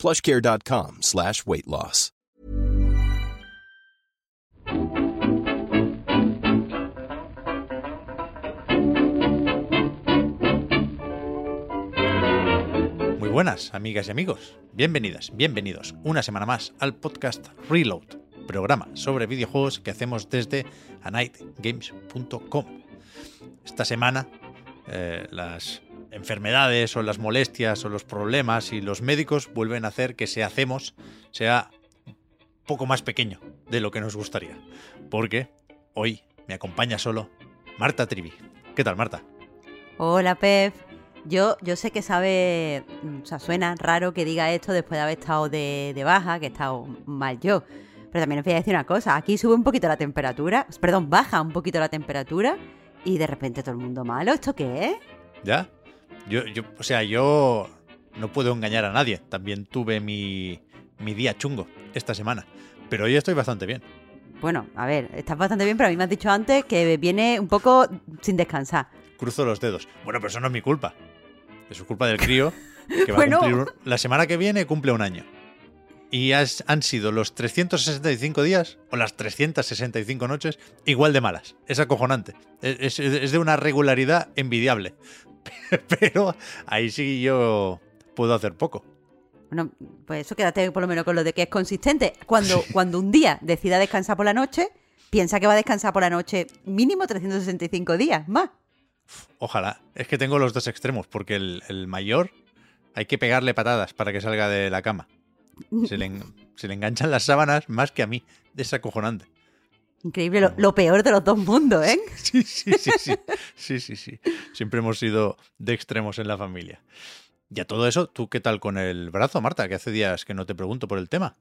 plushcare.com slash weight loss. Muy buenas, amigas y amigos. Bienvenidas, bienvenidos una semana más al podcast Reload, programa sobre videojuegos que hacemos desde anightgames.com. Esta semana, eh, las enfermedades o las molestias o los problemas y los médicos vuelven a hacer que se hacemos sea un poco más pequeño de lo que nos gustaría. Porque hoy me acompaña solo Marta Trivi. ¿Qué tal, Marta? Hola, Pep. Yo, yo sé que sabe, o sea, suena raro que diga esto después de haber estado de, de baja, que he estado mal yo. Pero también os voy a decir una cosa, aquí sube un poquito la temperatura, perdón, baja un poquito la temperatura y de repente todo el mundo malo. ¿Esto qué es? ¿Ya? Yo, yo, o sea, yo no puedo engañar a nadie. También tuve mi, mi día chungo esta semana. Pero hoy estoy bastante bien. Bueno, a ver, estás bastante bien, pero a mí me has dicho antes que viene un poco sin descansar. Cruzo los dedos. Bueno, pero eso no es mi culpa. Eso es culpa del crío que va Bueno. a cumplir un- la semana que viene cumple un año. Y has- han sido los 365 días o las 365 noches igual de malas. Es acojonante. Es, es- es de una regularidad envidiable. Pero ahí sí yo puedo hacer poco. Bueno, pues eso quédate por lo menos con lo de que es consistente. Cuando, cuando un día decida descansar por la noche, piensa que va a descansar por la noche mínimo 365 días más. Ojalá. Es que tengo los dos extremos, porque el, el mayor hay que pegarle patadas para que salga de la cama. Se le, en- se le enganchan las sábanas más que a mí. Es acojonante. Increíble, lo, lo peor de los dos mundos, ¿eh? Sí, sí, sí, sí. Sí, sí, sí. Siempre hemos sido de extremos en la familia. Y a todo eso, ¿tú qué tal con el brazo, Marta? Que hace días que no te pregunto por el tema.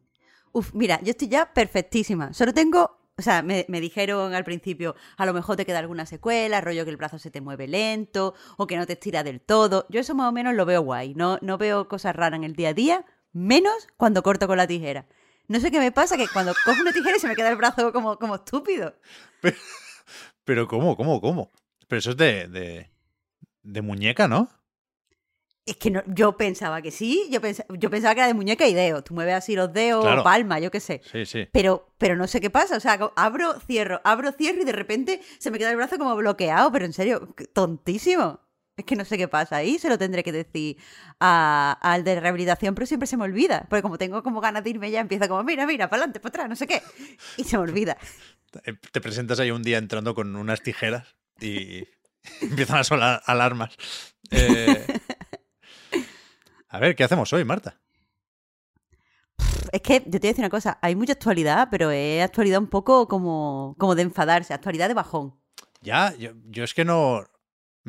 Uf, mira, yo estoy ya perfectísima. Solo tengo, o sea, me, me dijeron al principio, a lo mejor te queda alguna secuela, rollo que el brazo se te mueve lento o que no te estira del todo. Yo eso más o menos lo veo guay. No, no veo cosas raras en el día a día, menos cuando corto con la tijera. No sé qué me pasa, que cuando cojo una tijera se me queda el brazo como, como estúpido. Pero ¿cómo, cómo, cómo? Pero eso es de, de, de muñeca, ¿no? Es que no, yo pensaba que sí, yo, pensa- yo pensaba que era de muñeca y dedos. Tú mueves así los dedos, Claro. palma, yo qué sé. Sí, sí. Pero, pero no sé qué pasa. O sea, abro, cierro, abro, cierro y de repente se me queda el brazo como bloqueado. Pero en serio, tontísimo. Es que no sé qué pasa ahí. Se lo tendré que decir a- al de rehabilitación, pero siempre se me olvida. Porque como tengo como ganas de irme ya, empieza como, mira, mira, para adelante, para atrás, no sé qué. Y se me olvida. Eh, Te presentas ahí un día entrando con unas tijeras y empiezan a sonar alarmas. Eh, A ver, ¿qué hacemos hoy, Marta? Es que yo te voy a decir una cosa. Hay mucha actualidad, pero es actualidad un poco como, como de enfadarse. Actualidad de bajón. Ya, yo, yo es que no...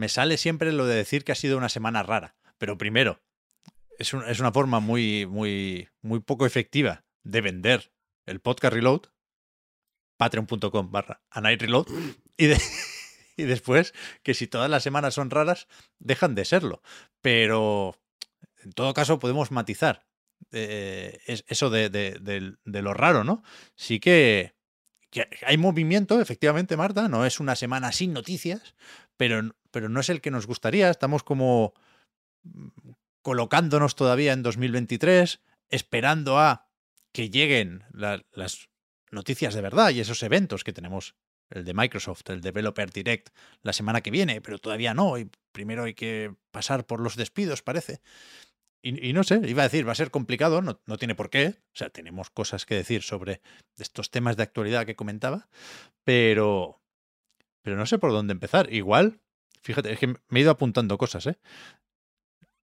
Me sale siempre lo de decir que ha sido una semana rara. Pero primero, es, es una forma muy, muy, muy poco efectiva de vender el podcast Reload. Patreon.com barra a reload. Y, y después, que si todas las semanas son raras, dejan de serlo. Pero en todo caso podemos matizar eh, es- eso de- de lo raro, ¿no? Sí que, que hay movimiento, efectivamente, Marta. No es una semana sin noticias, pero, pero no es el que nos gustaría. Estamos como mm, colocándonos todavía en 2023, esperando a que lleguen la- las noticias de verdad y esos eventos que tenemos, el de Microsoft, el Developer Direct, la semana que viene, pero todavía no. Y primero hay que pasar por los despidos, parece. Y, y no sé, iba a decir, va a ser complicado, no, no tiene por qué. O sea, tenemos cosas que decir sobre estos temas de actualidad que comentaba, pero, pero no sé por dónde empezar. Igual, fíjate, es que me he ido apuntando cosas, ¿eh?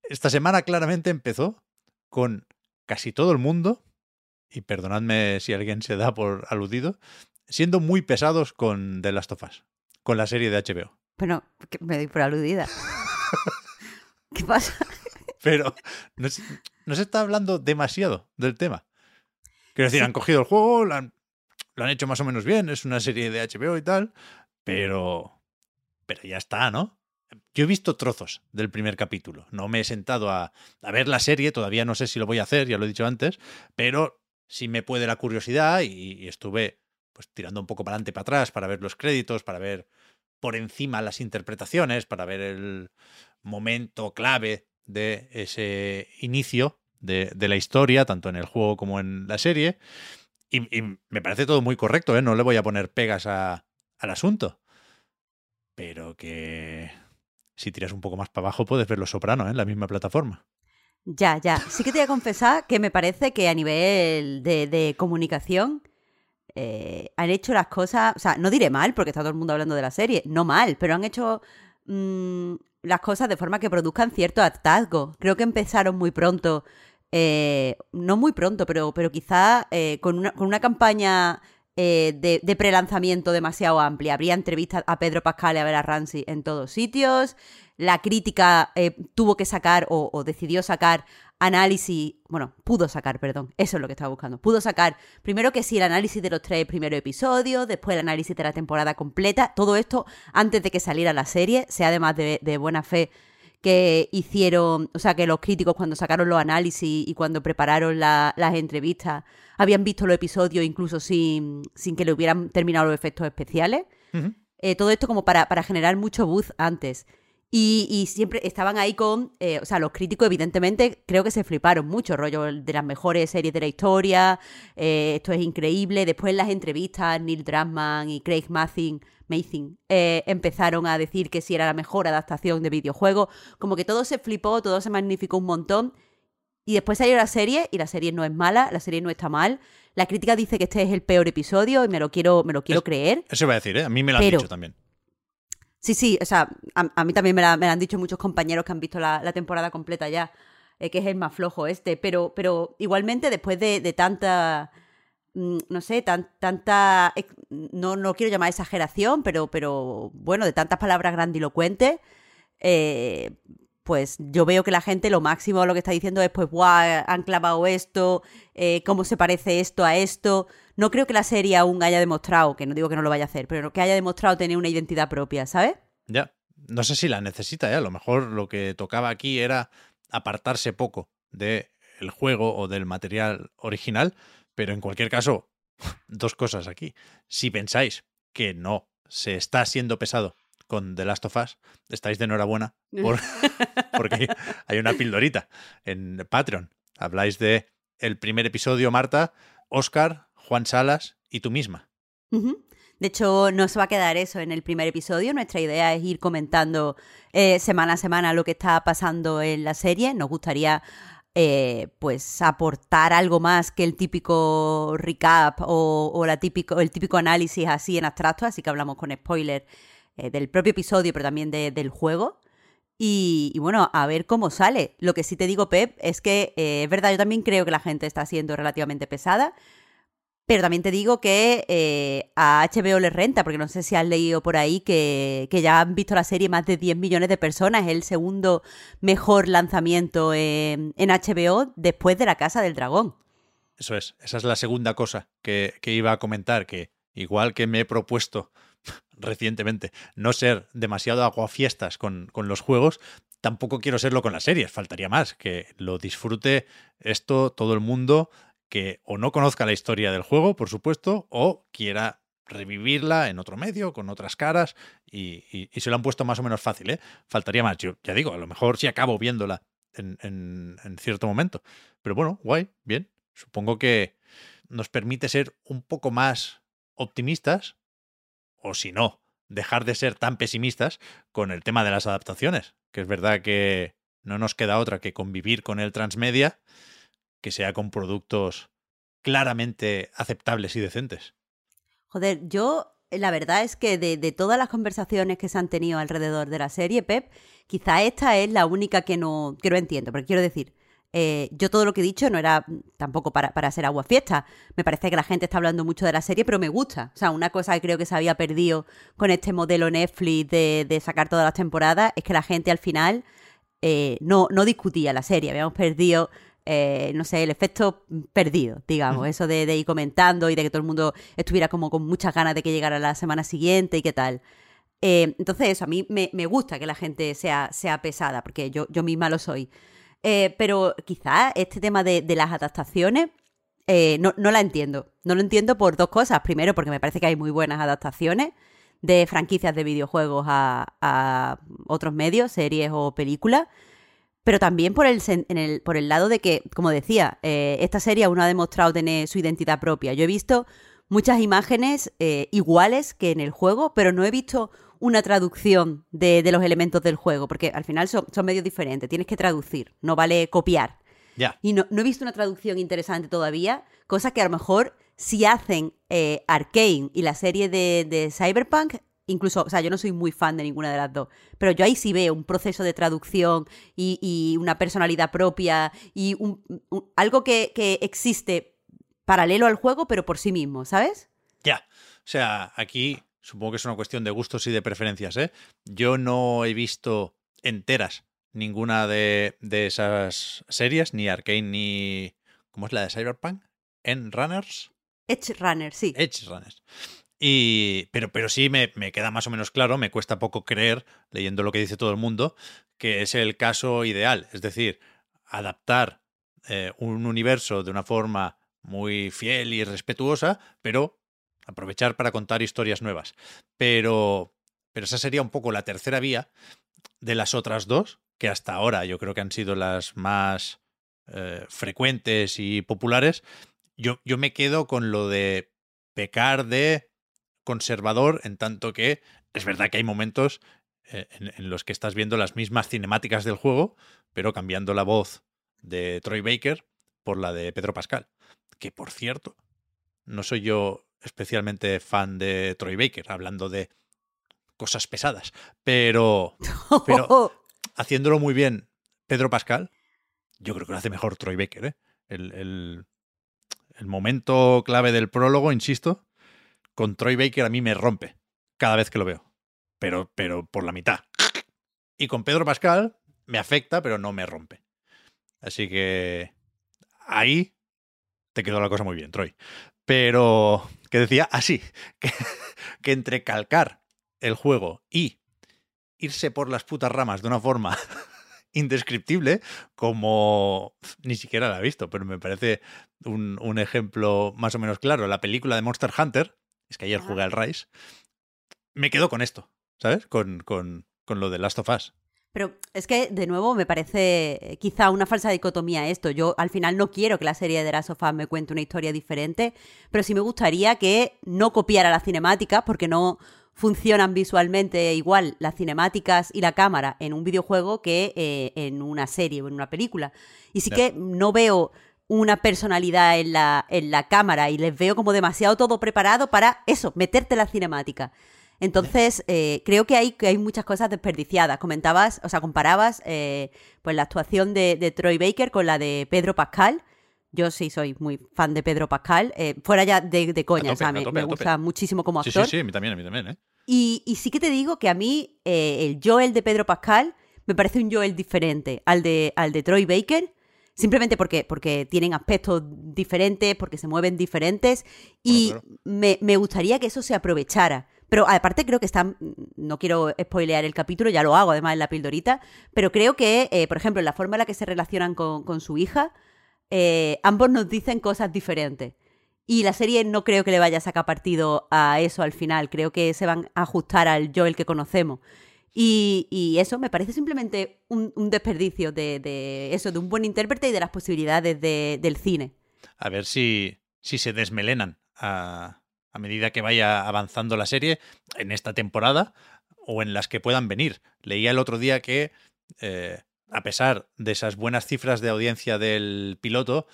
Esta semana claramente empezó con casi todo el mundo, y perdonadme si alguien se da por aludido, siendo muy pesados con The Last of Us, con la serie de HBO. Bueno, me doy por aludida. ¿Qué pasa? Pero no se, no se está hablando demasiado del tema. Quiero decir, han cogido el juego, lo han, lo han hecho más o menos bien, es una serie de HBO y tal, pero. Pero ya está, ¿no? Yo he visto trozos del primer capítulo. No me he sentado a, ver la serie, todavía no sé si lo voy a hacer, ya lo he dicho antes, pero sí me puede la curiosidad y, y estuve pues tirando un poco para adelante, para atrás, para ver los créditos, para ver por encima las interpretaciones, para ver el momento clave de ese inicio de, la historia, tanto en el juego como en la serie. Y, y me parece todo muy correcto, ¿eh? no le voy a poner pegas al asunto. Pero que si tiras un poco más para abajo puedes ver Los Soprano ¿eh? en la misma plataforma. Ya, ya. Sí que te voy a confesar que me parece que a nivel de, comunicación eh, han hecho las cosas, o sea, no diré mal, porque está todo el mundo hablando de la serie, no mal, pero han hecho mmm, las cosas de forma que produzcan cierto hartazgo. Creo que empezaron muy pronto, eh, no muy pronto, pero, pero quizá eh, con, una, con una campaña eh, de, de pre-lanzamiento demasiado amplia. Habría entrevistas a Pedro Pascal y a Vera Ramsey en todos sitios. La crítica eh, tuvo que sacar o, decidió sacar análisis, bueno, pudo sacar, perdón, eso es lo que estaba buscando. Pudo sacar primero que sí el análisis de los tres primeros episodios, después el análisis de la temporada completa, todo esto antes de que saliera la serie, sea además de, de buena fe que hicieron, o sea, que los críticos cuando sacaron los análisis y cuando prepararon la, las entrevistas habían visto los episodios incluso sin, sin que le hubieran terminado los efectos especiales. Uh -huh. eh, todo esto como para, para generar mucho buzz antes. Y, y, siempre estaban ahí con, eh, o sea, los críticos evidentemente creo que se fliparon mucho, rollo de las mejores series de la historia, eh, esto es increíble. Después en las entrevistas, Neil Druckmann y Craig Mazin, Mazin eh, empezaron a decir que sí era la mejor adaptación de videojuego. Como que todo se flipó, todo se magnificó un montón. Y después salió la serie, y la serie no es mala, la serie no está mal. La crítica dice que este es el peor episodio, y me lo quiero, me lo quiero es, creer. Eso iba a decir, ¿eh? A mí me lo han Pero, dicho también. Sí, sí, o sea, a, a mí también me, la, me, la, han dicho muchos compañeros que han visto la, la temporada completa ya, eh, que es el más flojo este, pero, pero igualmente después de, de tanta, mm, no sé, tan, tanta, no, no quiero llamar exageración, pero, pero bueno, de tantas palabras grandilocuentes, eh, pues yo veo que la gente lo máximo lo que está diciendo es, pues, guau, han clavado esto, eh, cómo se parece esto a esto. No creo que la serie aún haya demostrado, que no digo que no lo vaya a hacer, pero que haya demostrado tener una identidad propia, ¿sabes? Ya, no sé si la necesita, ¿eh? a lo mejor lo que tocaba aquí era apartarse poco del el juego o del material original, pero en cualquier caso, dos cosas aquí. Si pensáis que no se está siendo pesado con The Last of Us, estáis de enhorabuena por, porque hay una pildorita en Patreon. Habláis de el primer episodio, Marta, Oscar, Juan Salas y tú misma. Uh -huh. De hecho, no se va a quedar eso en el primer episodio. Nuestra idea es ir comentando eh, semana a semana lo que está pasando en la serie. Nos gustaría eh, pues aportar algo más que el típico recap o, o la típico, el típico análisis así en abstracto, así que hablamos con spoiler eh, del propio episodio, pero también de, del juego. Y, bueno, a ver cómo sale. Lo que sí te digo, Pep, es que eh, es verdad, yo también creo que la gente está siendo relativamente pesada. Pero también te digo que eh, a HBO les renta, porque no sé si has leído por ahí que, que, ya han visto la serie más de 10 millones de personas. Es el segundo mejor lanzamiento en, en HBO después de La Casa del Dragón. Eso es, esa es la segunda cosa que, que iba a comentar, que igual que me he propuesto recientemente no ser demasiado aguafiestas con, con los juegos, tampoco quiero serlo con las series, faltaría más, que lo disfrute esto todo el mundo que o no conozca la historia del juego, por supuesto, o quiera revivirla en otro medio, con otras caras, y, se lo han puesto más o menos fácil, ¿eh? Faltaría más, yo ya digo, a lo mejor sí acabo viéndola en, en, en cierto momento. Pero bueno, guay, bien. Supongo que nos permite ser un poco más optimistas, o si no, dejar de ser tan pesimistas con el tema de las adaptaciones, que es verdad que no nos queda otra que convivir con el transmedia, que sea con productos claramente aceptables y decentes. Joder, yo la verdad es que de, todas las conversaciones que se han tenido alrededor de la serie, Pep, quizá esta es la única que no, que no entiendo, porque quiero decir, eh, yo todo lo que he dicho no era tampoco para, para hacer agua fiesta. Me parece que la gente está hablando mucho de la serie, pero me gusta. O sea, una cosa que creo que se había perdido con este modelo Netflix de, de sacar todas las temporadas es que la gente al final eh, no, no discutía la serie. Habíamos perdido eh, no sé, el efecto perdido, digamos, eso de, ir comentando y de que todo el mundo estuviera como con muchas ganas de que llegara la semana siguiente y qué tal. Eh, entonces, eso, a mí me, gusta que la gente sea, sea pesada, porque yo, yo misma lo soy. Eh, pero quizás este tema de, las adaptaciones no, no, la entiendo. No lo entiendo por dos cosas. Primero, porque me parece que hay muy buenas adaptaciones de franquicias de videojuegos a, otros medios, series o películas. Pero también por el, en el, por el lado de que, como decía, eh, esta serie aún no ha demostrado tener su identidad propia. Yo he visto muchas imágenes eh, iguales que en el juego, pero no he visto una traducción de, los elementos del juego, porque al final son, son medios diferentes, tienes que traducir, no vale copiar. Y no, he visto una traducción interesante todavía, cosa que a lo mejor si hacen eh, Arkane y la serie de, Cyberpunk, incluso, o sea, yo no soy muy fan de ninguna de las dos, pero yo ahí sí veo un proceso de traducción y, una personalidad propia y algo que, que, existe paralelo al juego, pero por sí mismo, ¿sabes? Ya, o sea, aquí supongo que es una cuestión de gustos y de preferencias, ¿eh? Yo no he visto enteras ninguna de, esas series, ni Arkane ni... ¿Cómo es la de Cyberpunk? ¿En Runners? Edge Runners, sí. Edge Runners. Y, pero, pero sí me, queda más o menos claro, me cuesta poco creer, leyendo lo que dice todo el mundo, que es el caso ideal. Es decir, adaptar eh, un universo de una forma muy fiel y respetuosa, pero aprovechar para contar historias nuevas. Pero, pero esa sería un poco la tercera vía de las otras dos, que hasta ahora yo creo que han sido las más eh, frecuentes y populares, yo, yo me quedo con lo de pecar de conservador en tanto que es verdad que hay momentos eh, en, los que estás viendo las mismas cinemáticas del juego, pero cambiando la voz de Troy Baker por la de Pedro Pascal. Que por cierto, no soy yo especialmente fan de Troy Baker, hablando de cosas pesadas, pero, pero haciéndolo muy bien Pedro Pascal, yo creo que lo hace mejor Troy Baker. ¿eh? El, momento clave del prólogo, insisto, con Troy Baker a mí me rompe cada vez que lo veo, pero, pero por la mitad. Y con Pedro Pascal me afecta, pero no me rompe. Así que ahí te quedó la cosa muy bien, Troy. Pero, que decía así, que, que entre calcar el juego y irse por las putas ramas de una forma indescriptible, como ni siquiera la he visto, pero me parece un, ejemplo más o menos claro. La película de Monster Hunter, es que ayer jugué al Rise, me quedo con esto, ¿sabes? Con, con, con lo de Last of Us. Pero es que, de nuevo, me parece eh, quizá una falsa dicotomía esto. Yo al final no quiero que la serie de Last of Us me cuente una historia diferente, pero sí me gustaría que no copiara la cinemática, porque no, funcionan visualmente igual las cinemáticas y la cámara en un videojuego que eh, en una serie o en una película. Y sí que no veo una personalidad en la, en la cámara y les veo como demasiado todo preparado para eso, meterte la cinemática. Entonces, eh, creo que hay, que hay muchas cosas desperdiciadas. Comentabas, o sea, comparabas eh, pues la actuación de, Troy Baker con la de Pedro Pascal. Yo sí soy muy fan de Pedro Pascal. Eh, fuera ya de, coña, o sea, me, gusta muchísimo como actor. Sí, sí, sí, a mí también, a mí también, ¿eh? Y, sí que te digo que a mí eh, el Joel de Pedro Pascal me parece un Joel diferente al de, al de Troy Baker. Simplemente porque, porque tienen aspectos diferentes, porque se mueven diferentes. Y Me, me gustaría que eso se aprovechara. Pero aparte creo que están, no quiero spoilear el capítulo, ya lo hago además en la pildorita, pero creo que, eh, por ejemplo, en la forma en la que se relacionan con, con su hija, eh, ambos nos dicen cosas diferentes. Y la serie no creo que le vaya a sacar partido a eso al final. Creo que se van a ajustar al Joel que conocemos. Y, eso me parece simplemente un, desperdicio de, eso, de un buen intérprete y de las posibilidades del cine. A ver si, si se desmelenan a, medida que vaya avanzando la serie en esta temporada o en las que puedan venir. Leía el otro día que, eh, a pesar de esas buenas cifras de audiencia del piloto,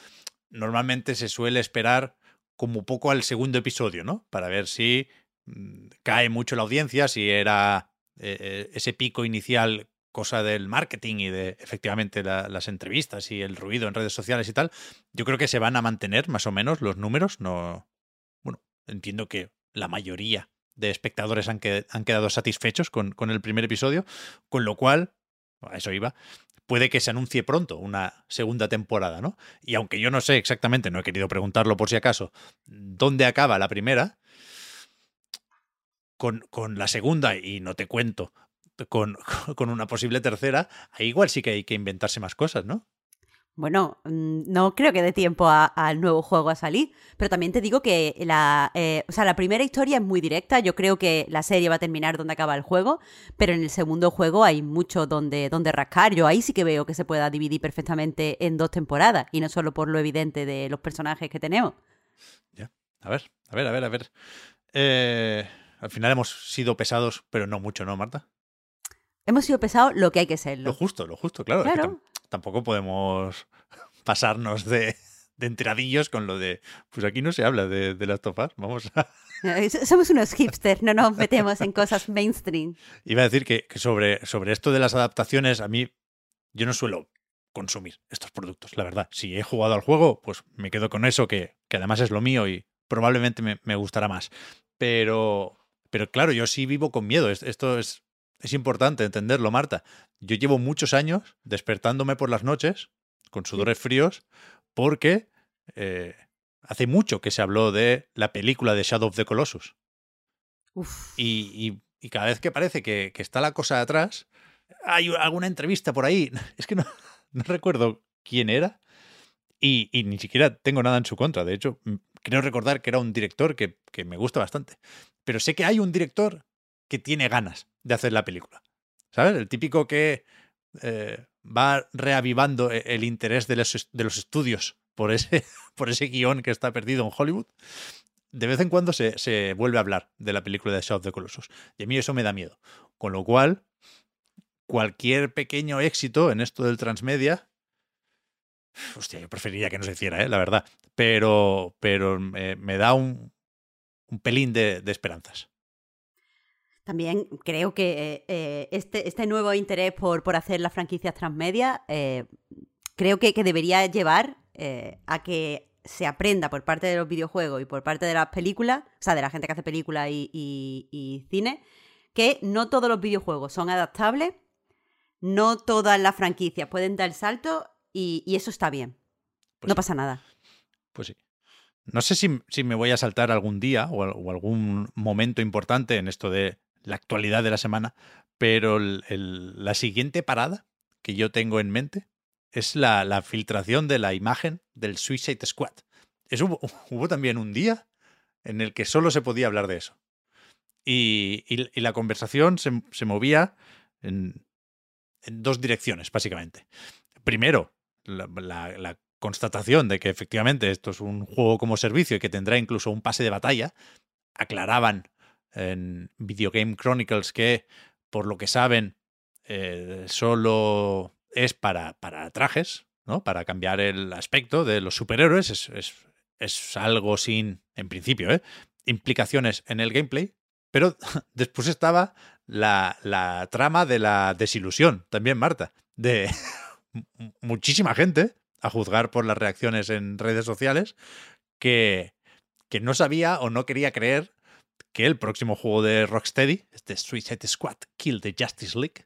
normalmente se suele esperar como poco al segundo episodio, ¿no? Para ver si mm, cae mucho la audiencia, si era eh, eh, ese pico inicial cosa del marketing y de efectivamente las entrevistas y el ruido en redes sociales y tal. Yo creo que se van a mantener más o menos los números. No, entiendo que la mayoría de espectadores han, han quedado satisfechos con, con, el primer episodio, con lo cual, a eso iba, puede que se anuncie pronto una segunda temporada, ¿no? Y aunque yo no sé exactamente, no he querido preguntarlo por si acaso, dónde acaba la primera, con, con la segunda, y no te cuento, con, con una posible tercera, ahí igual sí que hay que inventarse más cosas, ¿no? Bueno, mm, no creo que dé tiempo al nuevo juego a salir, pero también te digo que la, eh, o sea, la primera historia es muy directa, yo creo que la serie va a terminar donde acaba el juego, pero en el segundo juego hay mucho donde, donde rascar, yo ahí sí que veo que se pueda dividir perfectamente en dos temporadas, y no solo por lo evidente de los personajes que tenemos. Ya, a ver, a ver, a ver, a ver. Eh, al final hemos sido pesados, pero no mucho, ¿no, Marta? Hemos sido pesados lo que hay que serlo. Lo justo, lo justo, claro. Claro tampoco podemos pasarnos de, de entradillos con lo de, pues aquí no se habla de, of Us, vamos a... Somos unos hipsters, no nos metemos en cosas mainstream. Iba a decir que, que, sobre, sobre esto de las adaptaciones, a mí yo no suelo consumir estos productos, la verdad. Si he jugado al juego, pues me quedo con eso, que, que además es lo mío y probablemente me, me, gustará más. Pero, pero claro, yo sí vivo con miedo. Esto es, es importante entenderlo, Marta. Yo llevo muchos años despertándome por las noches con sudores fríos porque eh, hace mucho que se habló de la película de Shadow of the Colossus. Y, y, y, cada vez que parece que, que, está la cosa atrás, hay alguna entrevista por ahí. Es que no, no recuerdo quién era. Y, y, ni siquiera tengo nada en su contra. De hecho, creo recordar que era un director que, que me gusta bastante. Pero sé que hay un director que tiene ganas de hacer la película. ¿Sabes? El típico que eh, va reavivando e-, el interés de los, de los estudios por ese, por ese guion que está perdido en Hollywood. De vez en cuando se, se vuelve a hablar de la película de Shadow of the Colossus. Y a mí eso me da miedo. Con lo cual, cualquier pequeño éxito en esto del transmedia. Hostia, yo preferiría que no se hiciera, ¿eh? la verdad. Pero, pero me, me da un, un pelín de, de esperanzas. También creo que eh, este, este, nuevo interés por, por, hacer las franquicias transmedia eh, creo que, que, debería llevar eh, a que se aprenda por parte de los videojuegos y por parte de las películas, o sea, de la gente que hace películas y, y, y cine, que no todos los videojuegos son adaptables, no todas las franquicias pueden dar el salto y, y eso está bien. Pues no pasa nada. Pues sí. No sé si, si, me voy a saltar algún día o, o, algún momento importante en esto de la actualidad de la semana, pero el, la siguiente parada que yo tengo en mente es la, la filtración de la imagen del Suicide Squad. Hubo, hubo, también un día en el que solo se podía hablar de eso. Y, y, la conversación se, se movía en, en, dos direcciones, básicamente. Primero, la, la constatación de que efectivamente esto es un juego como servicio y que tendrá incluso un pase de batalla. Aclaraban en Video Game Chronicles que, por lo que saben, eh, solo es para, para trajes, ¿no? Para cambiar el aspecto de los superhéroes. Es, es, es algo sin, en principio, ¿eh? implicaciones en el gameplay. Pero después estaba la, la trama de la desilusión, también, Marta, de muchísima gente, a juzgar por las reacciones en redes sociales, que, que no sabía o no quería creer que el próximo juego de Rocksteady, este Suicide Squad Kill the Justice League,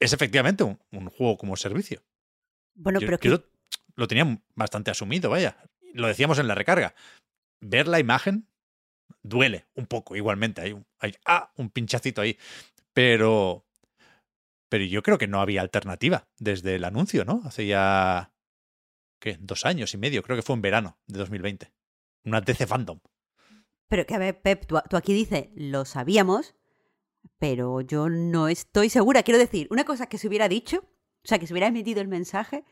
es efectivamente un, un juego como servicio. Bueno, yo, pero yo lo, lo, tenía bastante asumido, vaya. Lo decíamos en la recarga. Ver la imagen duele un poco, igualmente. Hay un, hay, ah, un pinchacito ahí. Pero. Pero yo creo que no había alternativa desde el anuncio, ¿no? Hace ya. ¿Qué? Dos años y medio, creo que fue en verano de 2020. Una DC Fandom. Pero que a ver, Pep, tú, tú, aquí dices, lo sabíamos, pero yo no estoy segura. Quiero decir, una cosa es que se hubiera dicho, o sea, que se hubiera emitido el mensaje,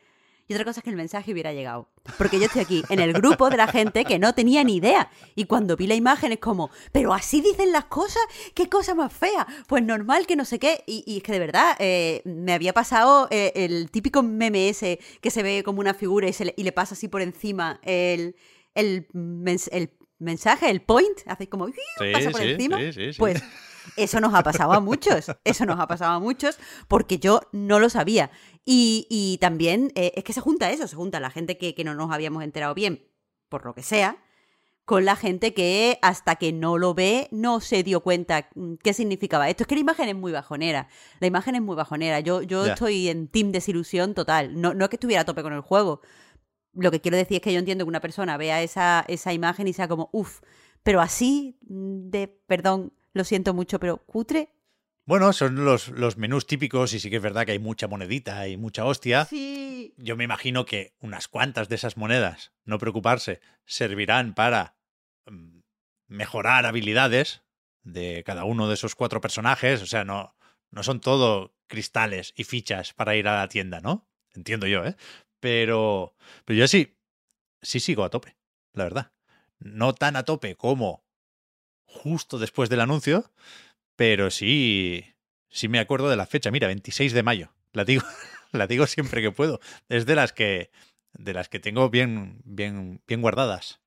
y otra cosa es que el mensaje hubiera llegado. Porque yo estoy aquí en el grupo de la gente que no tenía ni idea. Y cuando vi la imagen es como, pero así dicen las cosas, qué cosa más fea. Pues normal que no sé qué. Y, y es que de verdad, eh, me había pasado eh, el típico meme que se ve como una figura y, se le, y le pasa así por encima el, el, el mensaje, el point, hace como sí, pasa por sí, encima. Sí, pues eso nos ha pasado a muchos, eso nos ha pasado a muchos, porque yo no lo sabía. Y, y también eh, es que se junta eso, se junta la gente que, que, no nos habíamos enterado bien, por lo que sea, con la gente que hasta que no lo ve no se dio cuenta mm, qué significaba esto. Es que la imagen es muy bajonera. La imagen es muy bajonera. Yo, yo estoy en team desilusión total. No, no es que estuviera a tope con el juego. Lo que quiero decir es que yo entiendo que una persona vea esa, esa imagen y sea como, uff, pero así de, perdón, lo siento mucho, pero cutre. Bueno, son los, los menús típicos y sí que es verdad que hay mucha monedita y mucha hostia. Sí. Yo me imagino que unas cuantas de esas monedas, no preocuparse, servirán para mm, mejorar habilidades de cada uno de esos cuatro personajes. O sea, no, no son todo cristales y fichas para ir a la tienda, ¿no? Entiendo yo, ¿eh? Pero, pero yo sí, sí sigo a tope, la verdad. No tan a tope como justo después del anuncio, pero sí, sí me acuerdo de la fecha. Mira, 26 de mayo. La digo, la digo siempre que puedo. Es de las que, de las que tengo bien, bien, bien guardadas.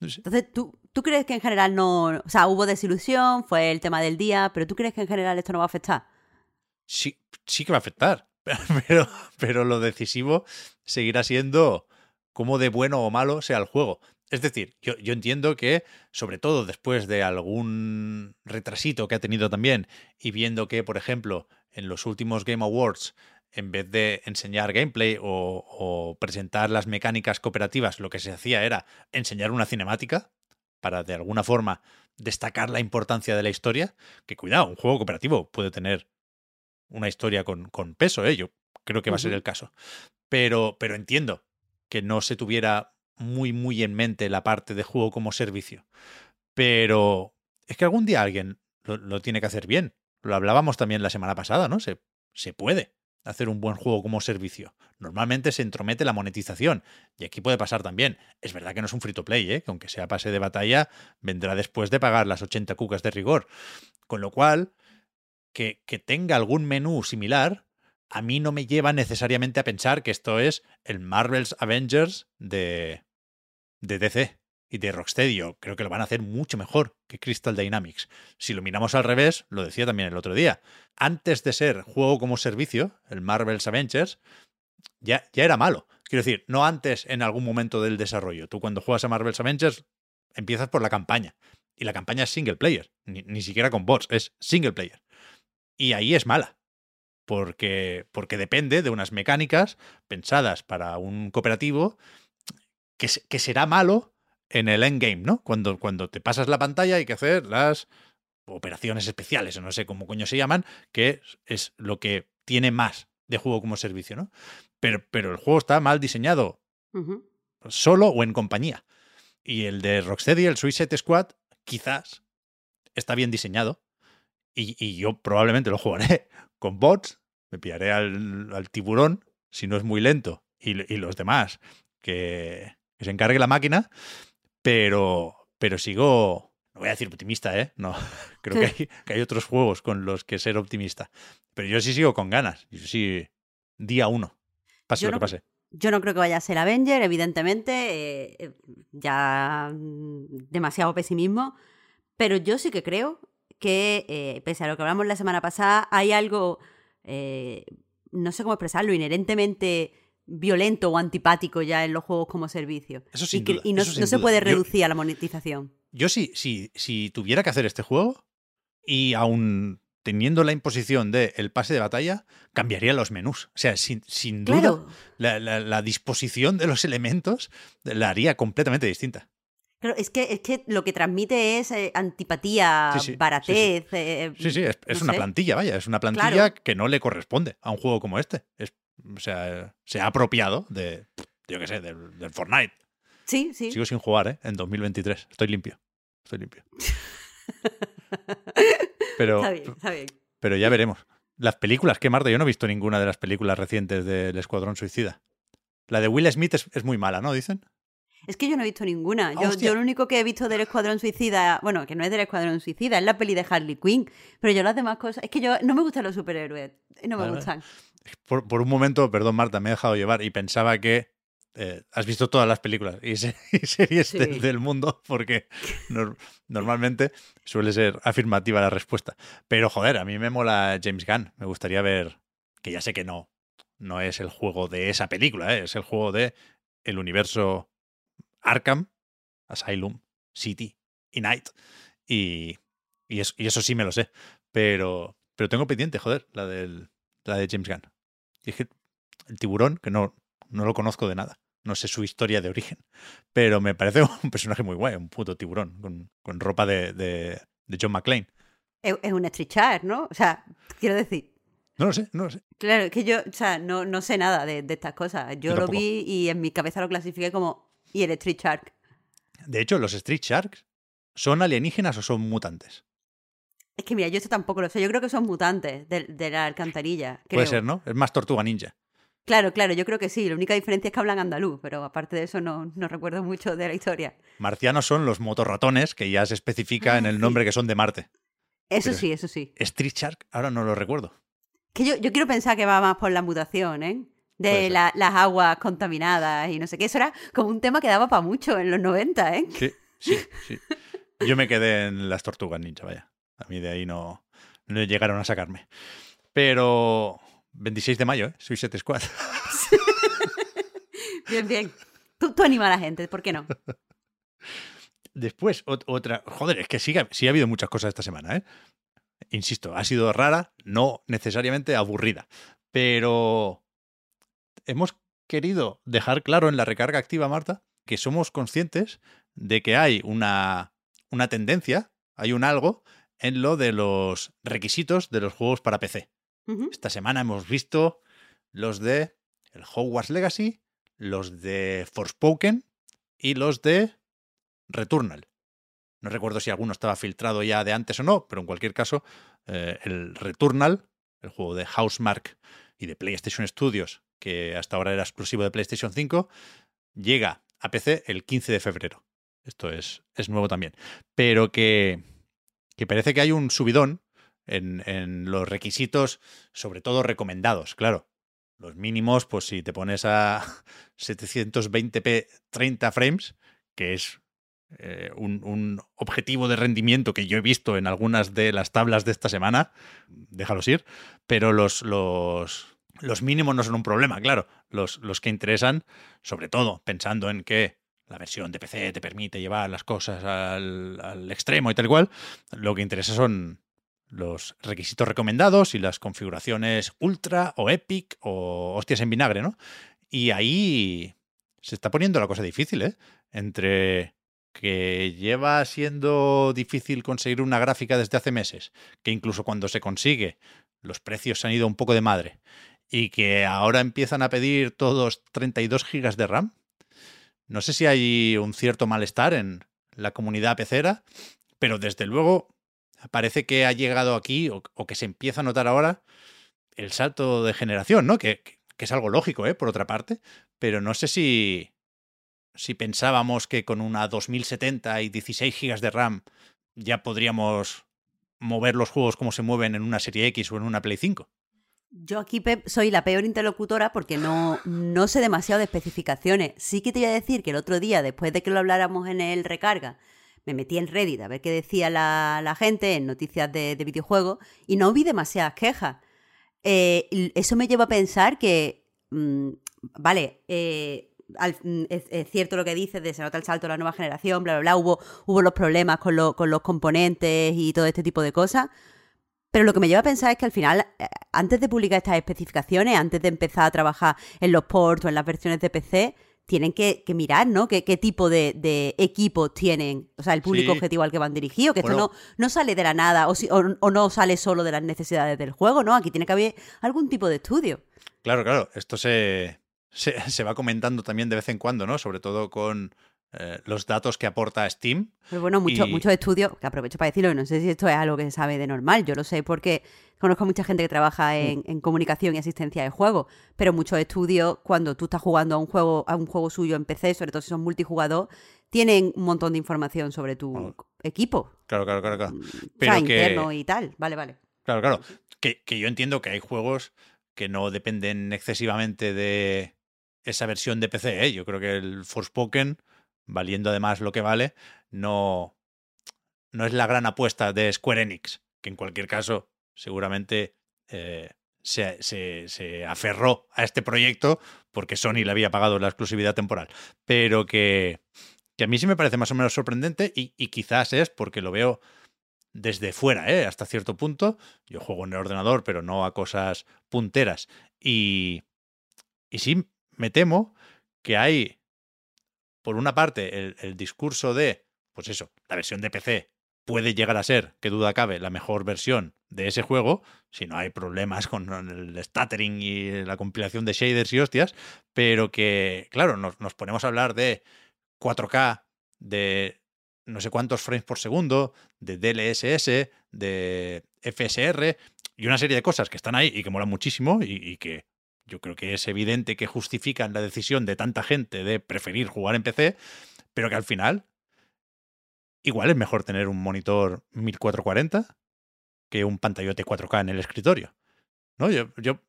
Entonces, ¿tú, ¿tú crees que en general no... O sea, hubo desilusión, fue el tema del día, pero ¿tú crees que en general esto no va a afectar? Sí, sí que va a afectar, pero, pero lo decisivo seguirá siendo cómo de bueno o malo sea el juego. Es decir, yo, yo entiendo que, sobre todo después de algún retrasito que ha tenido también, y viendo que, por ejemplo, en los últimos Game Awards, en vez de enseñar gameplay o, o presentar las mecánicas cooperativas, lo que se hacía era enseñar una cinemática para de alguna forma destacar la importancia de la historia. Que cuidado, un juego cooperativo puede tener una historia con, con peso, ¿eh? yo creo que va a ser el caso. Pero, pero entiendo que no se tuviera muy, muy en mente la parte de juego como servicio. Pero es que algún día alguien lo, lo tiene que hacer bien. Lo hablábamos también la semana pasada, ¿no? Se, se puede hacer un buen juego como servicio. Normalmente se entromete la monetización. Y aquí puede pasar también. Es verdad que no es un free to play, ¿eh? que aunque sea pase de batalla, vendrá después de pagar las 80 cucas de rigor. Con lo cual, que, tenga algún menú similar, a mí no me lleva necesariamente a pensar que esto es el Marvel's Avengers de, de DC y de Rocksteady. Creo que lo van a hacer mucho mejor que Crystal Dynamics. Si lo miramos al revés, lo decía también el otro día, antes de ser juego como servicio, el Marvel's Avengers, ya, ya era malo. Quiero decir, no antes en algún momento del desarrollo. Tú cuando juegas a Marvel's Avengers empiezas por la campaña. Y la campaña es single player, ni, ni siquiera con bots, es single player. Y ahí es mala. Porque, porque depende de unas mecánicas pensadas para un cooperativo que, que será malo en el endgame, ¿no? Cuando, cuando te pasas la pantalla hay que hacer las operaciones especiales, o no sé cómo coño se llaman, que es, lo que tiene más de juego como servicio, ¿no? Pero, pero el juego está mal diseñado solo o en compañía. Y el de Rocksteady, el Suicide Squad, quizás está bien diseñado. Y, y yo probablemente lo jugaré con bots. Me pillaré al, al tiburón, si no es muy lento, y, y los demás, que, que se encargue la máquina. Pero, pero sigo, no voy a decir optimista, ¿eh? No, creo que hay, que hay otros juegos con los que ser optimista. Pero yo sí sigo con ganas. Yo sí, día uno, pase Yo lo que no- pase. Yo no creo que vaya a ser Avenger, evidentemente. eh, eh, ya mm, demasiado pesimismo. Pero yo sí que creo que, eh, pese a lo que hablamos la semana pasada, hay algo, eh, no sé cómo expresarlo, inherentemente violento o antipático ya en los juegos como servicio. Eso y que- duda, y no, eso sin no se duda. puede Yo- reducir a la monetización. Yo sí, si, si tuviera que hacer este juego y aún teniendo la imposición de el pase de batalla, cambiaría los menús. O sea, sin, sin duda, Claro, la, la- la disposición de los elementos la haría completamente distinta. Claro, es que, es que lo que transmite es eh, antipatía, Sí, sí, sí, sí. baratez. eh, Sí, sí, es, es no una sé. plantilla, vaya, es una plantilla Claro. que no le corresponde a un juego como este. Es, o sea, se ha apropiado de, yo qué sé, del, del Fortnite. Sí, sí. Sigo sin jugar, ¿eh? En 2023. Estoy limpio. Estoy limpio. Pero, Está bien, está bien. Pero ya veremos. Las películas, que Marta, yo no he visto ninguna de las películas recientes del Escuadrón Suicida. La de Will Smith es, es muy mala, ¿no? Dicen. Es que yo no he visto ninguna. Yo, lo único que he visto del Escuadrón Suicida, bueno, que no es del Escuadrón Suicida, es la peli de Harley Quinn. Pero yo las demás cosas, es que yo no me gustan los superhéroes, no me gustan. Por, por un momento, perdón Marta, me he dejado llevar y pensaba que eh, has visto todas las películas y, se- y series Sí. del mundo porque nor- normalmente suele ser afirmativa la respuesta. Pero joder, a mí me mola James Gunn. Me gustaría ver, que ya sé que no, no es el juego de esa película, ¿eh? es el juego de el universo Arkham Asylum City y Night. Y, y, eso, y eso sí me lo sé. Pero, pero tengo pendiente, joder, la, del, la de James Gunn. Dije, el tiburón, que no, no lo conozco de nada. No sé su historia de origen. Pero me parece un personaje muy guay, un puto tiburón, con, con ropa de, de, de John McClane. Es, es un street ¿no? O sea, quiero decir. No lo sé, no lo sé. Claro, es que yo, o sea, no, no sé nada de, de estas cosas. Yo, Yo lo vi y en mi cabeza lo clasifiqué como. Y el Street Shark. De hecho, los Street Sharks son alienígenas o son mutantes. Es que mira, yo esto tampoco lo sé. Yo creo que son mutantes de, de la alcantarilla. Puede ser, ¿no? Es más tortuga ninja. Claro, claro, yo creo que sí. La única diferencia es que hablan andaluz, pero aparte de eso no, no recuerdo mucho de la historia. Marcianos son los motorratones, que ya se especifica en el nombre que son de Marte. Eso Pero- sí, eso sí. Street Shark, ahora no lo recuerdo. Que yo, yo quiero pensar que va más por la mutación, ¿eh? De la- las aguas contaminadas y no sé qué. Eso era como un tema que daba para mucho en los 90, ¿eh? Sí, sí, sí. Yo me quedé en las tortugas ninja, vaya. A mí de ahí no, no llegaron a sacarme. Pero 26 de mayo, ¿eh? Suicide Squad. Bien, bien. Tú, tú anima a la gente, ¿por qué no? Después, ot- otra. Joder, es que sí, sí ha habido muchas cosas esta semana, ¿eh? Insisto, ha sido rara, no necesariamente aburrida. Pero hemos querido dejar claro en la recarga activa, Marta, que somos conscientes de que hay una, una tendencia, hay un algo en lo de los requisitos de los juegos para PC. Esta semana hemos visto los de el Hogwarts Legacy, los de Forspoken y los de Returnal. No recuerdo si alguno estaba filtrado ya de antes o no, pero en cualquier caso, eh, el Returnal, el juego de Housemark y de PlayStation Studios, que hasta ahora era exclusivo de PlayStation 5, llega a PC el 15 de febrero. Esto es, es nuevo también. Pero que, que parece que hay un subidón en, en los requisitos, sobre todo recomendados, claro. Los mínimos, pues si te pones a 720p 30 frames, que es eh, un, un objetivo de rendimiento que yo he visto en algunas de las tablas de esta semana, déjalos ir, pero los, los, los mínimos no son un problema, claro. Los, los que interesan, sobre todo pensando en que la versión de PC te permite llevar las cosas al, extremo y tal cual, lo que interesa son los requisitos recomendados y las configuraciones ultra o epic o hostias en vinagre, ¿no? Y ahí se está poniendo la cosa difícil, ¿eh? Entre que lleva siendo difícil conseguir una gráfica desde hace meses, que incluso cuando se consigue los precios se han ido un poco de madre, y que ahora empiezan a pedir todos 32 gigas de RAM. No sé si hay un cierto malestar en la comunidad pecera, pero desde luego parece que ha llegado aquí o, que se empieza a notar ahora el salto de generación, ¿no? Que, que- que es algo lógico, ¿eh? Por otra parte, pero no sé si si pensábamos que con una 2070 y 16 gigas de RAM ya podríamos mover los juegos como se mueven en una serie X o en una Play 5. Yo aquí, soy la peor interlocutora porque no, no sé demasiado de especificaciones. Sí que te iba a decir que el otro día, después de que lo habláramos en el recarga, me metí en Reddit a ver qué decía la, gente en noticias de, de videojuegos y no vi demasiadas quejas. Eh, eso me lleva a pensar que, mm, vale, eh, al- mm, es, es cierto lo que dices de se nota el salto la nueva generación, bla, bla, bla, hubo, hubo los problemas con, con los componentes y todo este tipo de cosas. Pero lo que me lleva a pensar es que al final, eh, antes de publicar estas especificaciones, antes de empezar a trabajar en los ports o en las versiones de PC, tienen que, que mirar, ¿no? ¿Qué, qué tipo de, de equipos tienen? O sea, el público Sí. objetivo al que van dirigidos, que Bueno. esto no, no sale de la nada o, si- o- o no sale solo de las necesidades del juego, ¿no? Aquí tiene que haber algún tipo de estudio. Claro, claro, esto se, se, se va comentando también de vez en cuando, ¿no? Sobre todo con eh, los datos que aporta Steam. Pero bueno, mucho- Y- muchos estudios, que aprovecho para decirlo, y no sé si esto es algo que se sabe de normal, yo lo sé porque conozco a mucha gente que trabaja en, en comunicación y asistencia de juegos, pero muchos estudios, cuando tú estás jugando a un juego, a un juego suyo en PC, sobre todo si son multijugador, tienen un montón de información sobre tu equipo. Claro, claro, claro, claro. Mm, Pero o sea, que- interno y tal. Vale, vale. Claro, claro. Que, que yo entiendo que hay juegos que no dependen excesivamente de esa versión de PC. ¿eh? Yo creo que el Forspoken, valiendo además lo que vale, no, no es la gran apuesta de Square Enix, que en cualquier caso seguramente eh, se, se- se aferró a este proyecto porque Sony le había pagado la exclusividad temporal. Pero que, que a mí sí me parece más o menos sorprendente y, y quizás es porque lo veo desde fuera, ¿eh? hasta cierto punto. Yo juego en el ordenador, pero no a cosas punteras. Y, y sí, me temo que hay, por una parte, el, discurso de, pues eso, la versión de PC puede llegar a ser, que duda cabe, la mejor versión de ese juego, si no hay problemas con el stuttering y la compilación de shaders y hostias, pero que, claro, nos, ponemos a hablar de 4K, de no sé cuántos frames por segundo, de DLSS, de FSR y una serie de cosas que están ahí y que molan muchísimo y, que yo creo que es evidente que justifican la decisión de tanta gente de preferir jugar en PC, pero que al final igual es mejor tener un monitor 1440 que un pantallote 4K en el escritorio. ¿No? Yo, yo,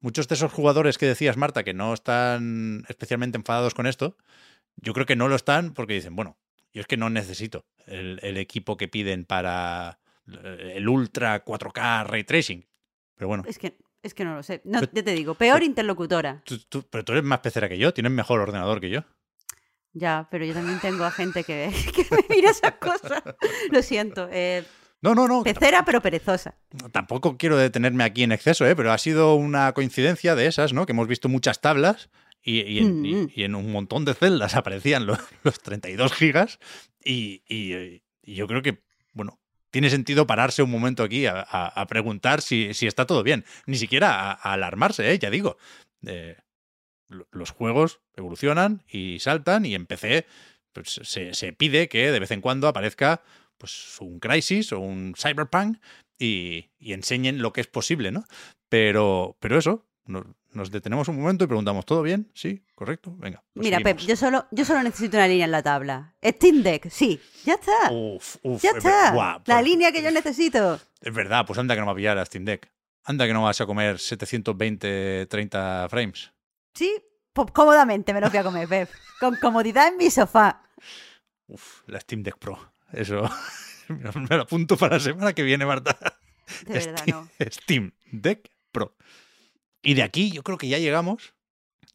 muchos de esos jugadores que decías, Marta, que no están especialmente enfadados con esto, yo creo que no lo están porque dicen, bueno, yo es que no necesito el, el equipo que piden para el Ultra 4K Ray Tracing. Pero bueno. Es que, es que no lo sé. No, pero, ya te digo, peor pero, interlocutora. Tú, tú, pero tú eres más pecera que yo, tienes mejor ordenador que yo. Ya, pero yo también tengo a gente que, que me mira esas cosas. Lo siento. Eh, no, no, no. Pecera, pero perezosa. Tampoco quiero detenerme aquí en exceso, ¿eh? pero ha sido una coincidencia de esas, ¿no? Que hemos visto muchas tablas y, y, en, mm. y, y en, un montón de celdas aparecían los, los 32 gigas y, y, yo creo que, tiene sentido pararse un momento aquí a, preguntar si, está todo bien. Ni siquiera a, alarmarse, ¿eh? ya digo. Eh, los juegos evolucionan y saltan y en PC pues, se, pide que de vez en cuando aparezca pues, un Crisis o un Cyberpunk y, y enseñen lo que es posible, ¿no? Pero, pero eso, nos, nos, detenemos un momento y preguntamos, ¿todo bien? ¿Sí? ¿Correcto? Venga. Pues Mira, seguimos. Pep, yo solo, yo solo necesito una línea en la tabla. Steam Deck, sí. Ya está. Uf, uf, ya está. Guau, la pues, línea que yo necesito. Es verdad, pues anda que no va a pillar a Steam Deck. Anda que no vas a comer 720, 30 frames. Sí, pues cómodamente me lo voy a comer, Pep. Con comodidad en mi sofá. Uf, la Steam Deck Pro. Eso me lo apunto para la semana que viene, Marta. De verdad, Steam, no. Steam Deck Pro. Y de aquí yo creo que ya llegamos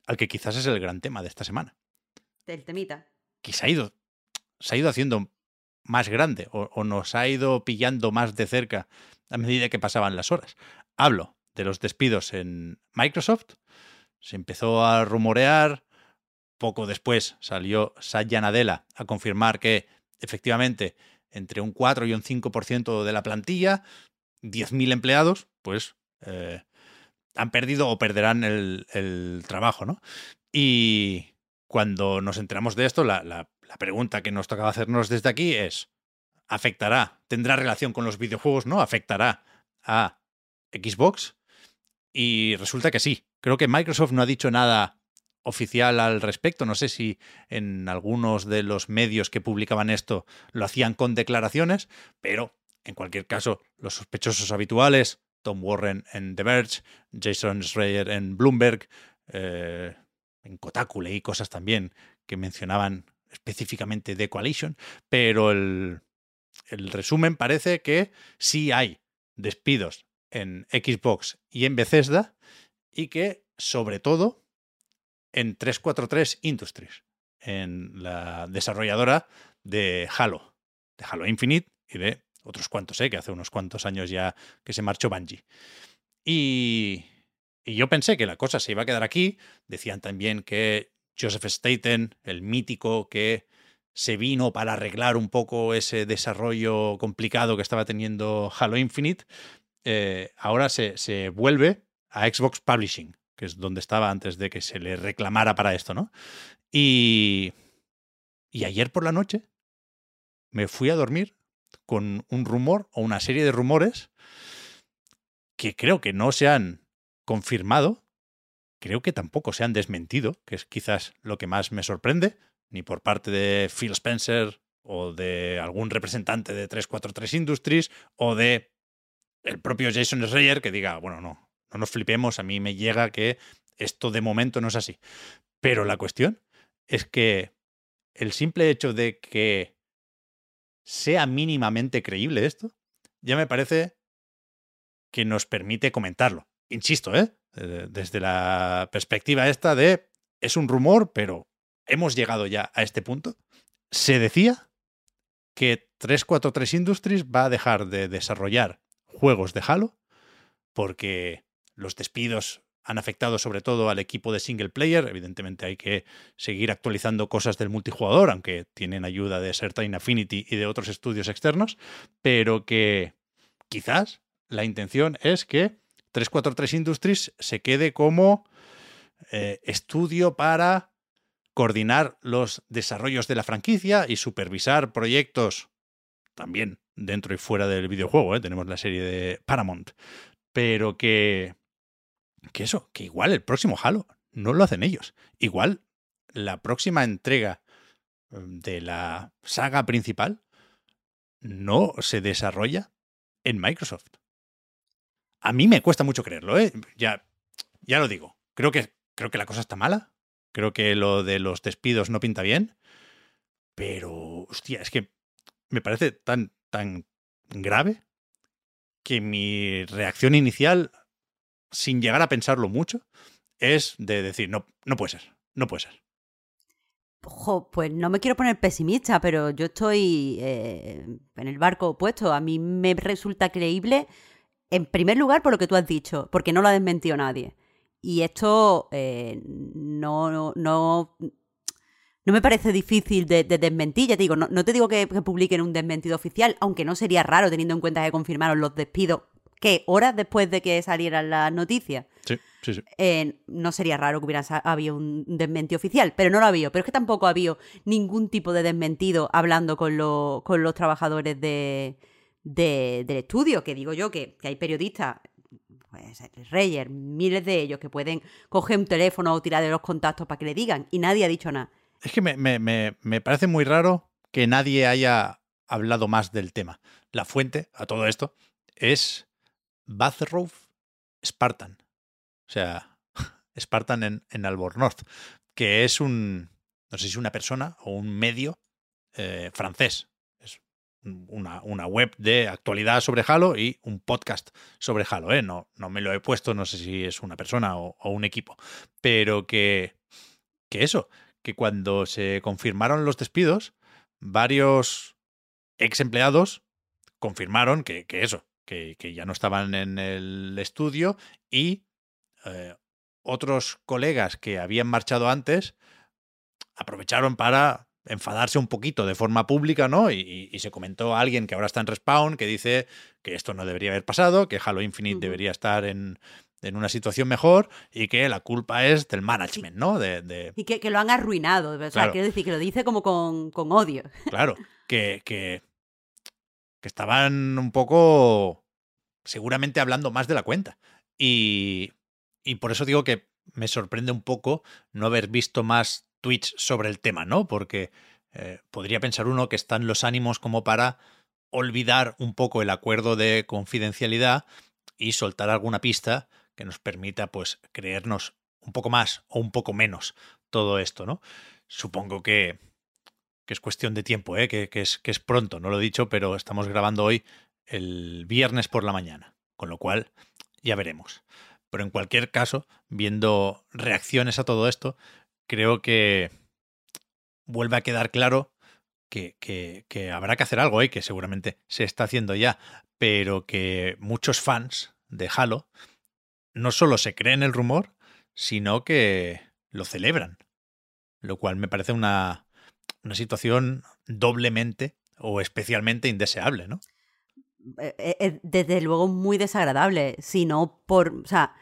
al que quizás es el gran tema de esta semana. Del temita. Que se ha ido, se ha ido haciendo más grande o, o, nos ha ido pillando más de cerca a medida que pasaban las horas. Hablo de los despidos en Microsoft. Se empezó a rumorear. Poco después salió Satya Nadella a confirmar que efectivamente entre un 4 y un 5% de la plantilla, 10.000 empleados, pues eh, han perdido o perderán el, el, trabajo, ¿no? Y cuando nos enteramos de esto, la, la, pregunta que nos tocaba hacernos desde aquí es, ¿afectará, tendrá relación con los videojuegos, no? ¿Afectará a Xbox? Y resulta que sí. Creo que Microsoft no ha dicho nada oficial al respecto. No sé si en algunos de los medios que publicaban esto lo hacían con declaraciones, pero en cualquier caso, los sospechosos habituales, Tom Warren en The Verge, Jason Schreier en Bloomberg, eh, en Kotaku leí cosas también que mencionaban específicamente The Coalition, pero el, el resumen parece que sí hay despidos en Xbox y en Bethesda y que sobre todo en 343 Industries, en la desarrolladora de Halo, de Halo Infinite y de otros cuantos, ¿eh? que hace unos cuantos años ya que se marchó Bungie. Y, y yo pensé que la cosa se iba a quedar aquí. Decían también que Joseph Staten, el mítico que se vino para arreglar un poco ese desarrollo complicado que estaba teniendo Halo Infinite, eh, ahora se, se, vuelve a Xbox Publishing, que es donde estaba antes de que se le reclamara para esto, ¿no? Y, y ayer por la noche me fui a dormir con un rumor o una serie de rumores que creo que no se han confirmado, creo que tampoco se han desmentido, que es quizás lo que más me sorprende, ni por parte de Phil Spencer o de algún representante de 343 Industries o de el propio Jason Schreier que diga, bueno, no, no nos flipemos, a mí me llega que esto de momento no es así. Pero la cuestión es que el simple hecho de que sea mínimamente creíble esto, ya me parece que nos permite comentarlo. Insisto, ¿eh? desde la perspectiva esta de es un rumor, pero hemos llegado ya a este punto Se decía que 343 Industries va a dejar de desarrollar juegos de Halo porque los despidos han afectado sobre todo al equipo de single player. Evidentemente hay que seguir actualizando cosas del multijugador, aunque tienen ayuda de Certain Affinity y de otros estudios externos, pero que quizás la intención es que 343 Industries se quede como eh, estudio para coordinar los desarrollos de la franquicia y supervisar proyectos también dentro y fuera del videojuego. ¿eh? Tenemos la serie de Paramount. Pero que, que eso, que igual el próximo Halo no lo hacen ellos. Igual la próxima entrega em, de la saga principal no se desarrolla en Microsoft. A mí me cuesta mucho creerlo, ¿eh? Ya, ya lo digo. Creo que, creo que la cosa está mala. Creo que lo de los despidos no pinta bien. Pero, hostia, es que me parece tan, tan grave que mi reacción inicial, sin llegar a pensarlo mucho, es de decir, no, no puede ser, no puede ser. pues no me quiero poner pesimista, pero yo estoy eh, en el barco opuesto. A mí me resulta creíble, en primer lugar, por lo que tú has dicho, porque no lo ha desmentido nadie. Y esto eh, no, no, no, me parece difícil de, desmentir. Ya te digo, no, te digo que, publiquen un desmentido oficial, aunque no sería raro teniendo en cuenta que confirmaron los despidos, que horas después de que salieran las noticias. Sí, sí, sí. Eh, no sería raro que hubiera habido un desmentido oficial, pero no lo ha habido. Pero es que tampoco ha habido ningún tipo de desmentido hablando con, con los trabajadores de, del estudio, que digo yo que, que hay periodistas pues Reyer, miles de ellos que pueden coger un teléfono o tirar de los contactos para que le digan y nadie ha dicho nada. Es que me, parece muy raro que nadie haya hablado más del tema. La fuente a todo esto es Bathrow Spartan. O sea, Spartan en, en Albornoz, que es un, no sé si es una persona o un medio eh, francés una, una, web de actualidad sobre Halo y un podcast sobre Halo. ¿eh? No, no me lo he puesto, no sé si es una persona o, un equipo, pero que, que eso, que cuando se confirmaron los despidos, varios ex empleados confirmaron que, que eso, que, que, ya no estaban en el estudio y eh, otros colegas que habían marchado antes aprovecharon para enfadarse un poquito de forma pública, ¿no? Y, se comentó a alguien que ahora está en Respawn que dice que esto no debería haber pasado, que Halo Infinite debería estar en, una situación mejor y que la culpa es del management, ¿no? De, Y que, lo han arruinado. O sea, quiero decir, que lo dice como con, odio. Claro, que, que, que estaban un poco seguramente hablando más de la cuenta. Y, y por eso digo que me sorprende un poco no haber visto más tweets sobre el tema, ¿no? Porque eh, podría pensar uno que están los ánimos como para olvidar un poco el acuerdo de confidencialidad y soltar alguna pista que nos permita, pues, creernos un poco más o un poco menos todo esto, ¿no? Supongo que, que es cuestión de tiempo, ¿eh? que, es, que es pronto, no lo he dicho, pero estamos grabando hoy el viernes por la mañana, con lo cual ya veremos. Pero en cualquier caso, viendo reacciones a todo esto, creo que vuelve a quedar claro que, que, habrá que hacer algo y que seguramente se está haciendo ya, pero que muchos fans de Halo no solo se creen el rumor, sino que lo celebran, lo cual me parece una, una situación doblemente o especialmente indeseable, ¿no? Eh, eh, desde luego muy desagradable, sino por, o sea,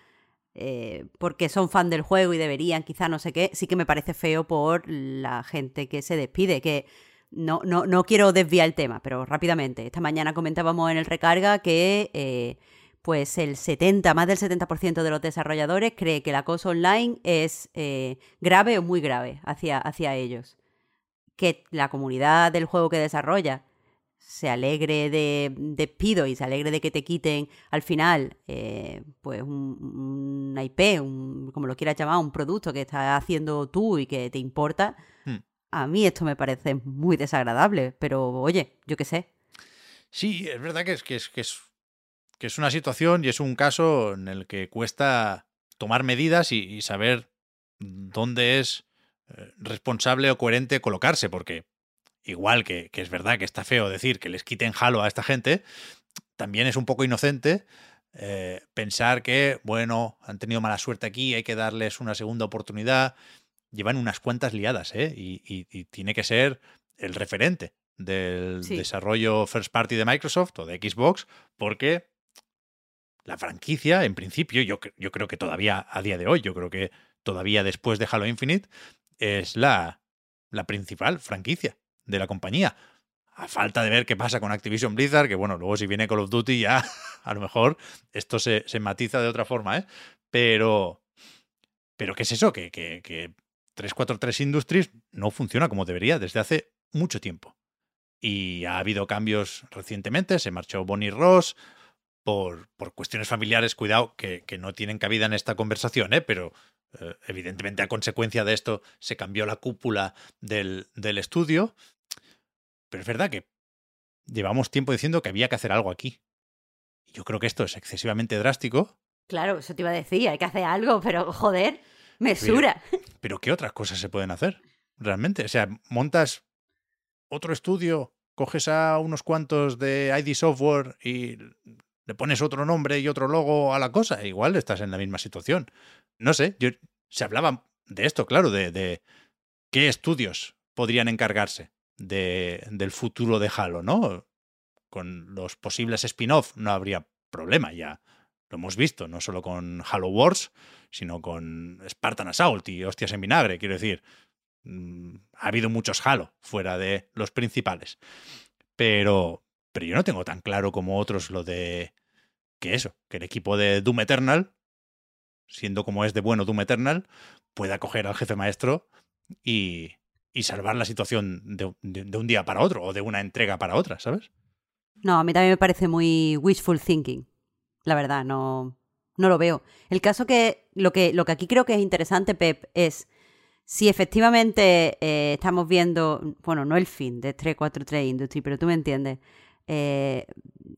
eh, porque son fan del juego y deberían, quizá no sé qué, sí que me parece feo por la gente que se despide, que no, no, no quiero desviar el tema, pero rápidamente. Esta mañana comentábamos en el recarga que eh, pues el 70, más del 70% de los desarrolladores cree que el acoso online es eh, grave o muy grave hacia, hacia ellos. Que la comunidad del juego que desarrolla se alegre de despido y se alegre de que te quiten al final eh, pues un, IP, un, como lo quieras llamar, un producto que estás haciendo tú y que te importa, hmm. a mí esto me parece muy desagradable, pero oye, yo qué sé. Sí, es verdad que es, que es, que es, que es una situación y es un caso en el que cuesta tomar medidas y, saber dónde es responsable o coherente colocarse, porque igual que, que es verdad que está feo decir que les quiten Halo a esta gente, también es un poco inocente eh, pensar que, bueno, han tenido mala suerte aquí, hay que darles una segunda oportunidad. Llevan unas cuantas liadas, ¿eh? Y, y- y tiene que ser el referente del Sí. desarrollo first party de Microsoft o de Xbox, porque la franquicia, en principio, yo, yo creo que todavía a día de hoy, yo creo que todavía después de Halo Infinite, es la, la principal franquicia de la compañía. A falta de ver qué pasa con Activision Blizzard, que bueno, luego si viene Call of Duty ya a lo mejor esto se, se matiza de otra forma, ¿eh? Pero, pero ¿qué es eso? Que, que, que 343 Industries no funciona como debería desde hace mucho tiempo. Y ha habido cambios recientemente, se marchó Bonnie Ross por, por cuestiones familiares, cuidado, que, que no tienen cabida en esta conversación, ¿eh? pero eh, evidentemente a consecuencia de esto se cambió la cúpula del, del estudio. Pero es verdad que llevamos tiempo diciendo que había que hacer algo aquí. Y Yo creo que esto es excesivamente drástico, Claro, eso te iba a decir, hay que hacer algo, pero joder, mesura. pero ¿qué otras cosas se pueden hacer? Realmente, o sea, montas otro estudio, coges a unos cuantos de ID Software y le pones otro nombre y otro logo a la cosa, igual estás en la misma situación. No sé, yo, se hablaba de esto, claro, de, de qué estudios podrían encargarse de, del futuro de Halo, ¿no? Con los posibles spin-off no habría problema ya. Lo hemos visto, no solo con Halo Wars, sino con Spartan Assault y Hostias en Vinagre, quiero decir. mm, Ha habido muchos Halo fuera de los principales. Pero, pero yo no tengo tan claro como otros lo de que eso, que el equipo de Doom Eternal, siendo como es de bueno Doom Eternal, pueda coger al jefe maestro y, y salvar la situación de, de- un día para otro o de una entrega para otra, ¿sabes? No, a mí también me parece muy wishful thinking. La verdad, no, no lo veo. El caso que lo, que lo que aquí creo que es interesante, Pep, es si efectivamente eh, estamos viendo, bueno, no el fin de 343 Industry, pero tú me entiendes, eh,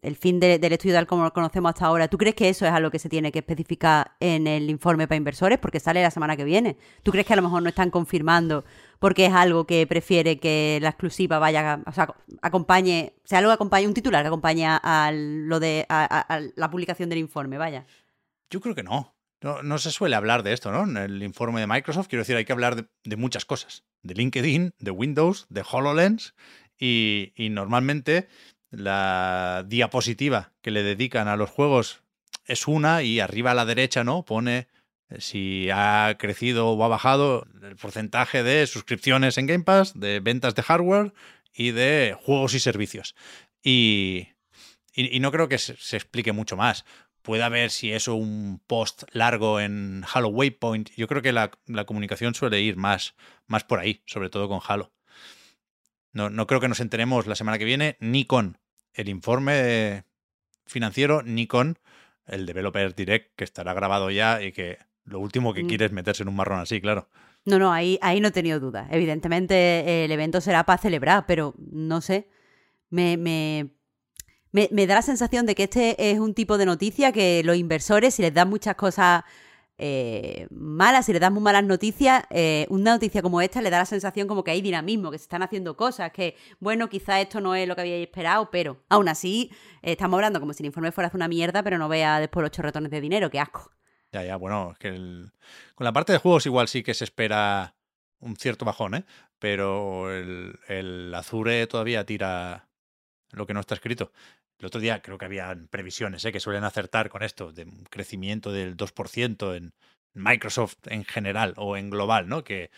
el fin de- del estudio tal como lo conocemos hasta ahora, ¿tú crees que eso es algo que se tiene que especificar en el informe para inversores? Porque sale la semana que viene. ¿Tú crees que a lo mejor no están confirmando porque es algo que prefiere que la exclusiva vaya, o sea, acompañe, sea algo que acompañe, un titular que acompañe a, lo de, a, la publicación del informe, vaya? Yo creo que no. no. se suele hablar de esto, ¿no? En el informe de Microsoft, quiero decir, hay que hablar de, muchas cosas. De LinkedIn, de Windows, de HoloLens y normalmente la diapositiva que le dedican a los juegos es una y arriba a la derecha, ¿no? Pone eh, si ha crecido o ha bajado el porcentaje de suscripciones en Game Pass, de ventas de hardware y de juegos y servicios. Y, y, no creo que se, se explique mucho más puede haber si eso un post largo en Halo Waypoint. Yo creo que la, la comunicación suele ir más, más por ahí, sobre todo con Halo. No, no creo que nos enteremos la semana que viene ni con el informe financiero ni con el Developer Direct que estará grabado ya y que lo último que Mm. quiere es meterse en un marrón así, claro. No, no, ahí, ahí no he tenido duda. Evidentemente el evento será para celebrar, pero no sé. Me, me, me, me da la sensación de que este es un tipo de noticia que los inversores, si les dan muchas cosas eh, malas, si les dan muy malas noticias, eh, una noticia como esta le da la sensación como que hay dinamismo, que se están haciendo cosas, que bueno, quizás esto no es lo que habíais esperado, pero aún así eh, estamos hablando como si el informe fuera una mierda, pero no vea después los chorretones de dinero, qué asco. Ya, ya, bueno, es que el- con la parte de juegos igual sí que se espera un cierto bajón, ¿eh? Pero el, el Azure todavía tira lo que no está escrito. El otro día creo que había previsiones, ¿eh? Que suelen acertar con esto, de un crecimiento del 2% en Microsoft en general o en global, ¿no? Que,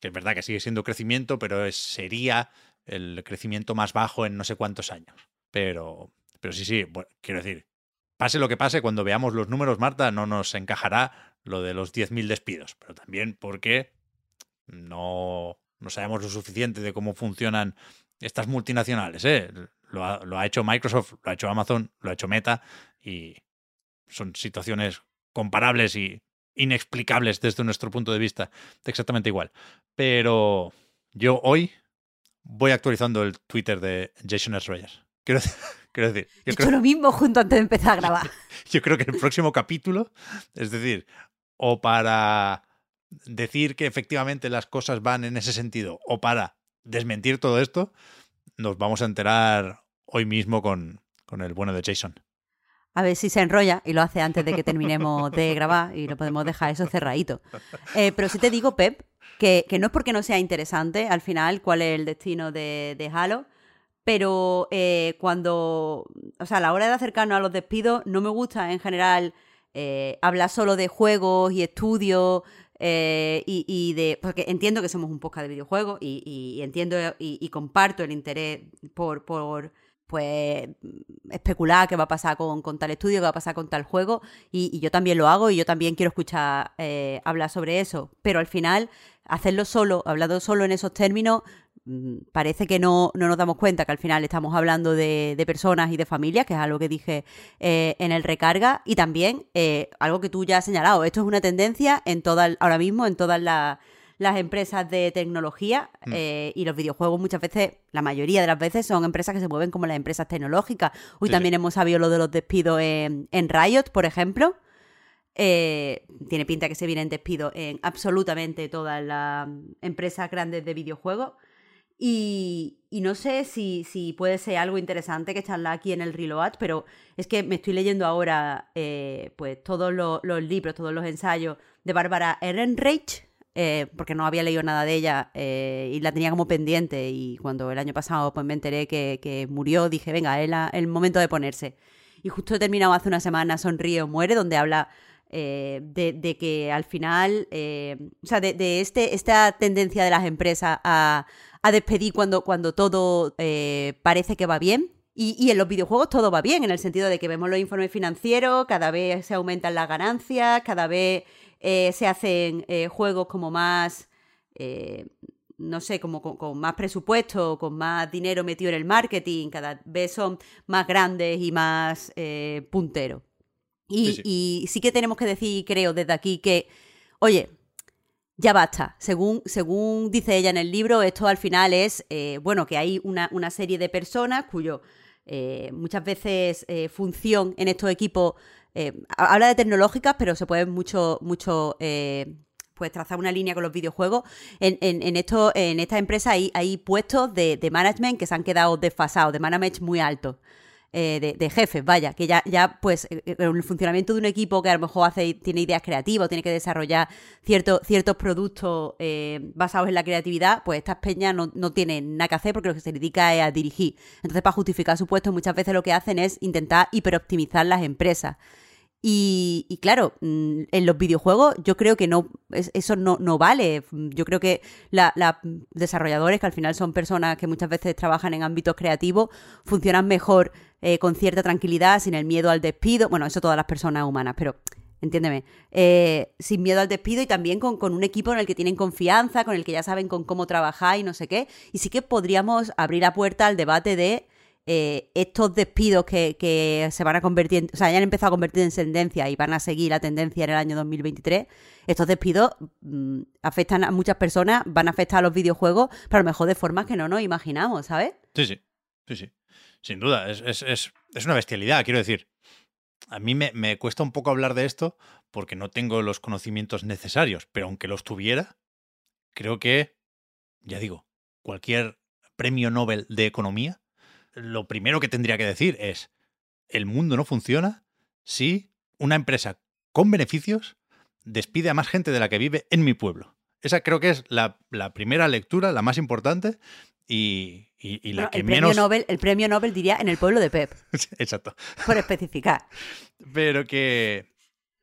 que es verdad que sigue siendo crecimiento, pero es- sería el crecimiento más bajo en no sé cuántos años. Pero, pero sí, sí, bueno, quiero decir, pase lo que pase, cuando veamos los números, Marta, no nos encajará lo de los 10.000 despidos, pero también porque no, no sabemos lo suficiente de cómo funcionan estas multinacionales. ¿eh? Lo, ha, lo ha hecho Microsoft, lo ha hecho Amazon, lo ha hecho Meta y son situaciones comparables y inexplicables desde nuestro punto de vista, exactamente igual. Pero yo hoy voy actualizando el Twitter de Jason Schreier. Quiero, quiero decir, He hecho lo mismo junto antes de empezar a grabar. yo creo que el próximo capítulo, es decir, o para decir que efectivamente las cosas van en ese sentido, o para desmentir todo esto, nos vamos a enterar hoy mismo con, con el bueno de Jason. A ver si se enrolla y lo hace antes de que terminemos de grabar y lo podemos dejar eso cerradito. Eh, pero sí te digo, Pep, que, no es porque no sea interesante al final cuál es el destino de, Halo, pero eh, cuando, o sea, a la hora de acercarnos a los despidos, no me gusta en general eh, hablar solo de juegos y estudios. Y, de. Porque entiendo que somos un podcast de videojuegos y, entiendo y, comparto el interés por, por pues especular qué va a pasar con, tal estudio, qué va a pasar con tal juego, y, yo también lo hago y yo también quiero escuchar eh, hablar sobre eso, pero al final hacerlo solo, hablando solo en esos términos, parece que no, no, nos damos cuenta que al final estamos hablando de, de personas y de familias, que es algo que dije eh, en el recarga, y también eh, algo que tú ya has señalado, esto es una tendencia en todas, ahora mismo en todas las las empresas de tecnología mm. eh, y los videojuegos muchas veces, la mayoría de las veces, son empresas que se mueven como las empresas tecnológicas. Hoy también hemos sabido lo de los despidos en, Riot, por ejemplo. Eh, tiene pinta que se vienen despidos en absolutamente todas las empresas grandes de videojuegos. Y, no sé si, si, puede ser algo interesante que charlar aquí en el Reload, pero es que me estoy leyendo ahora eh, pues todos los, libros, todos los ensayos de Bárbara Ehrenreich, eh, porque no había leído nada de ella eh, y la tenía como pendiente y cuando el año pasado pues me enteré que, murió dije, venga, es el momento de ponerse. Y justo he terminado hace una semana Sonríe Muere, donde habla eh, de, que al final, o sea, de, este, esta tendencia de las empresas a, despedir cuando, cuando todo parece que va bien. Y, y, en los videojuegos todo va bien, en el sentido de que vemos los informes financieros, cada vez se aumentan las ganancias, cada vez eh, se hacen eh, juegos como más, eh, no sé, como con, más presupuesto, con más dinero metido en el marketing, cada vez son más grandes y más punteros. Y sí, que tenemos que decir, creo, desde aquí que, oye, ya basta. Según, según dice ella en el libro, esto al final es, bueno, que hay una, una, serie de personas cuyo muchas veces función en estos equipos eh, habla de tecnológicas, pero se puede mucho, mucho eh, pues trazar una línea con los videojuegos. En, en, esto, en esta empresa hay, hay puestos de, management que se han quedado desfasados, de management muy altos. Eh, de, jefes, vaya, que ya, ya pues el funcionamiento de un equipo que a lo mejor hace, tiene ideas creativas, tiene que desarrollar ciertos productos basados en la creatividad, pues estas peñas no, no, tienen nada que hacer porque lo que se dedica es a dirigir. Entonces, para justificar su puesto, muchas veces lo que hacen es intentar hiperoptimizar las empresas. Y, claro, mm, en los videojuegos yo creo que no eso no, no vale. Yo creo que los desarrolladores, que al final son personas que muchas veces trabajan en ámbitos creativos, funcionan mejor eh, con cierta tranquilidad, sin el miedo al despido. Bueno, eso todas las personas humanas, pero entiéndeme, eh, sin miedo al despido y también con, con, un equipo en el que tienen confianza, con el que ya saben con cómo trabajar y no sé qué. Y sí que podríamos abrir la puerta al debate de eh, estos despidos que, se van a convertir, o sea, ya han empezado a convertir en tendencia y van a seguir la tendencia en el año 2023, estos despidos mm, afectan a muchas personas, van a afectar a los videojuegos, pero a lo mejor de formas que no nos imaginamos, ¿sabes? Sí, sí, sí, sí. Sin duda, es, es, una bestialidad, quiero decir. A mí me, me cuesta un poco hablar de esto porque no tengo los conocimientos necesarios, pero aunque los tuviera, creo que, ya digo, cualquier premio Nobel de economía lo primero que tendría que decir es, el mundo no funciona si una empresa con beneficios despide a más gente de la que vive en mi pueblo. Esa creo que es la, primera lectura, la más importante y, la que el menos... Premio Nobel, el premio Nobel diría en el pueblo de Pep. Exacto. Por especificar. Pero que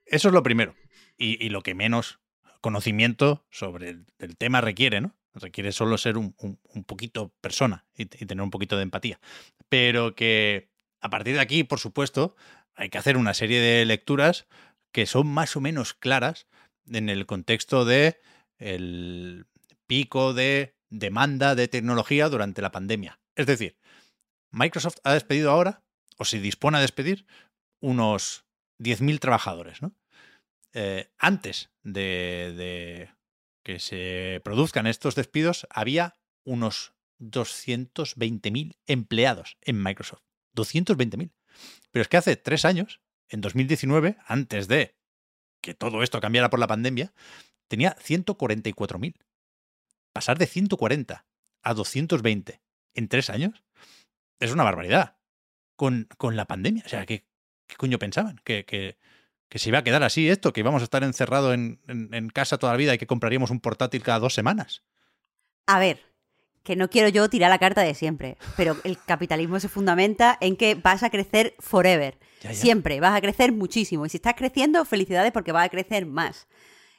eso es lo primero. Y, lo que menos conocimiento sobre el tema requiere, ¿no? Requiere solo ser un, poquito persona y, tener un poquito de empatía. Pero que a partir de aquí, por supuesto, hay que hacer una serie de lecturas que son más o menos claras en el contexto de el pico de demanda de tecnología durante la pandemia. Es decir, Microsoft ha despedido ahora, o se dispone a despedir, unos 10.000 trabajadores, ¿no? Eh, antes de, que se produzcan estos despidos, había unos 220.000 empleados en Microsoft. 220.000. Pero es que hace tres años, en 2019, antes de que todo esto cambiara por la pandemia, tenía 144.000. Pasar de 140 a 220 en tres años es una barbaridad. Con, con la pandemia. O sea, ¿qué, qué coño pensaban? ¿Que, que, que se iba a quedar así esto, que íbamos a estar encerrados en, en, en casa toda la vida y que compraríamos un portátil cada dos semanas. A ver, que no quiero yo tirar la carta de siempre, pero el capitalismo se fundamenta en que vas a crecer forever. Ya, ya. Siempre, vas a crecer muchísimo. Y si estás creciendo, felicidades porque vas a crecer más.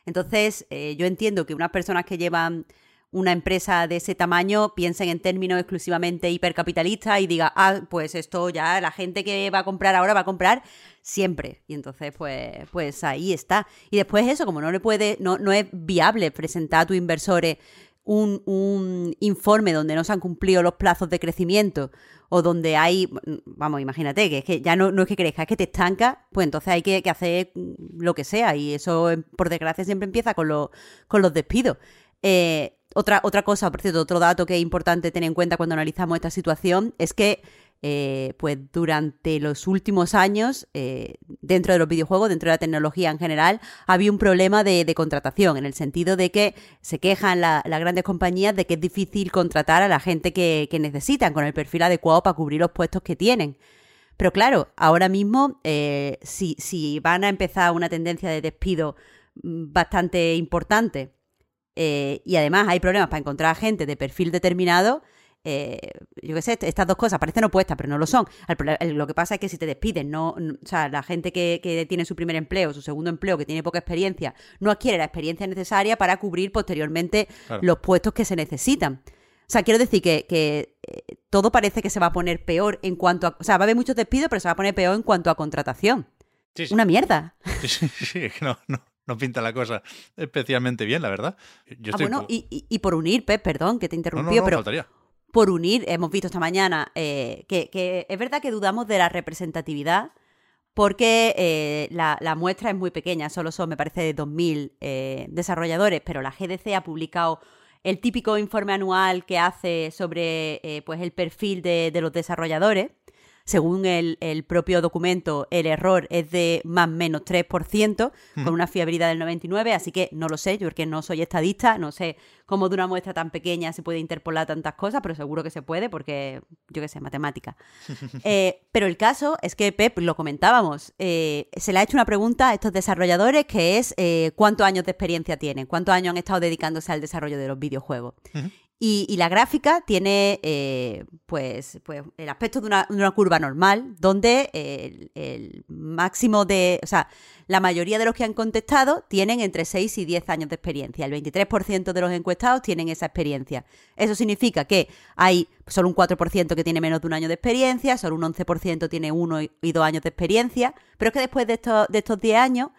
Entonces, eh, yo entiendo que unas personas que llevan una empresa de ese tamaño piensen en términos exclusivamente hipercapitalistas y diga, ah, pues esto ya la gente que va a comprar ahora va a comprar siempre. Y entonces, pues, pues ahí está. Y después eso, como no le puede, no, no es viable presentar a tus inversores un, un informe donde no se han cumplido los plazos de crecimiento o donde hay, vamos, imagínate, que es que ya no, es que crezca, es que te estanca, pues entonces hay que, que hacer lo que sea y eso, por desgracia, siempre empieza con, los con los despidos. Eh, otra, otra cosa, por cierto, otro dato que es importante tener en cuenta cuando analizamos esta situación es que eh, pues durante los últimos años, eh, dentro de los videojuegos, dentro de la tecnología en general, había un problema de, contratación, en el sentido de que se quejan la- las grandes compañías de que es difícil contratar a la gente que, que necesitan con el perfil adecuado para cubrir los puestos que tienen. Pero claro, ahora mismo, eh, si, si van a empezar una tendencia de despido mm, bastante importante eh, y además hay problemas para encontrar a gente de perfil determinado, eh, yo qué sé, estas dos cosas parecen opuestas, pero no lo son. El lo que pasa es que si te despiden, no, no- o sea, la gente que, que tiene su primer empleo, su segundo empleo, que tiene poca experiencia, no adquiere la experiencia necesaria para cubrir posteriormente Claro. los puestos que se necesitan. O sea, quiero decir que, que, eh, todo parece que se va a poner peor en cuanto a... O sea, va a haber muchos despidos, pero se va a poner peor en cuanto a contratación. Sí, sí. Una mierda. Sí, sí, sí, es que no, no, no pinta la cosa especialmente bien, la verdad. Yo Ah, bueno, y, y- y por unir, Pep, perdón que te no, no, no, pero faltaría. por unir, hemos visto esta mañana eh, que, que es verdad que dudamos de la representatividad porque eh, la, la muestra es muy pequeña, solo son, me parece, de 2.000 eh, desarrolladores, pero la GDC ha publicado el típico informe anual que hace sobre eh, pues el perfil de, de los desarrolladores. Según el, el propio documento, el error es de más o menos 3%, con una fiabilidad del 99%, así que no lo sé, yo porque no soy estadista, no sé cómo de una muestra tan pequeña se puede interpolar tantas cosas, pero seguro que se puede porque, yo qué sé, matemática. Eh, pero el caso es que, Pep, lo comentábamos, eh, se le ha hecho una pregunta a estos desarrolladores que es eh, cuántos años de experiencia tienen, cuántos años han estado dedicándose al desarrollo de los videojuegos. Y, y la gráfica tiene eh, pues, pues el aspecto de una, curva normal, donde el, el máximo de, o sea, la mayoría de los que han contestado tienen entre 6 y 10 años de experiencia. El 23% de los encuestados tienen esa experiencia. Eso significa que hay solo un 4% que tiene menos de un año de experiencia, solo un 11% tiene uno y, y dos años de experiencia, pero es que después de estos, de estos 10 años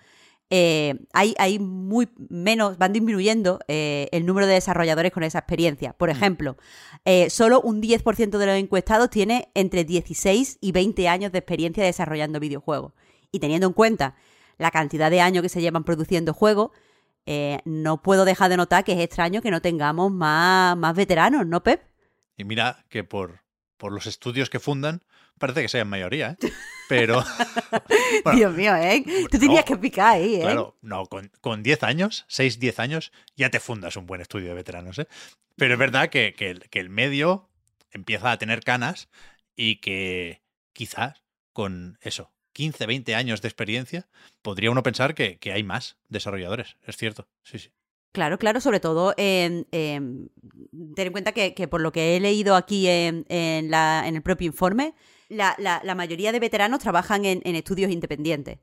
eh, hay, hay muy menos, van disminuyendo eh, el número de desarrolladores con esa experiencia. Por ejemplo, eh, solo un 10% de los encuestados tiene entre 16 y 20 años de experiencia desarrollando videojuegos. Y teniendo en cuenta la cantidad de años que se llevan produciendo juegos, no puedo dejar de notar que es extraño que no tengamos más, más veteranos, ¿no, Pep? Y mira que por, por los estudios que fundan, parece que sean mayoría, ¿eh? Pero, Bueno, Dios mío, ¿eh? Tú tenías no, que picar ahí, ¿eh? claro, no, con, con 10 años, 6, 10 años, ya te fundas un buen estudio de veteranos, ¿eh? Pero es verdad que, que el, que el medio empieza a tener canas y que quizás con eso, 15, 20 años de experiencia, podría uno pensar que, que hay más desarrolladores. Es cierto, sí, sí. Claro, claro, sobre todo en, en- ten en cuenta que, que por lo que he leído aquí en, en la- en el propio informe, la, la- la mayoría de veteranos trabajan en, en estudios independientes.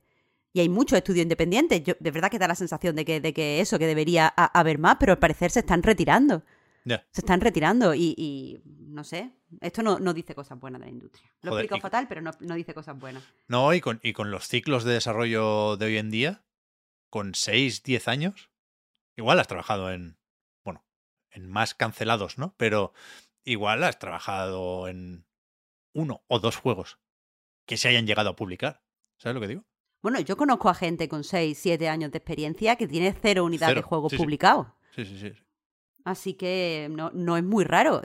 Y hay muchos estudios independientes. Yo, de verdad que da la sensación de que, de que eso, que debería a- haber más, pero al parecer se están retirando. Se están retirando y, y no sé, esto no, no dice cosas buenas de la industria. Lo Joder, explicado y- fatal, pero no, no dice cosas buenas. No, y con, y con los ciclos de desarrollo de hoy en día, con 6, 10 años, igual has trabajado en, bueno, en más cancelados, ¿no? Pero igual has trabajado en uno o dos juegos que se hayan llegado a publicar. ¿Sabes lo que digo? Bueno, yo conozco a gente con 6, 7 años de experiencia que tiene cero unidades de juegos sí, publicados. Sí, sí, sí. Así que no, no es muy raro.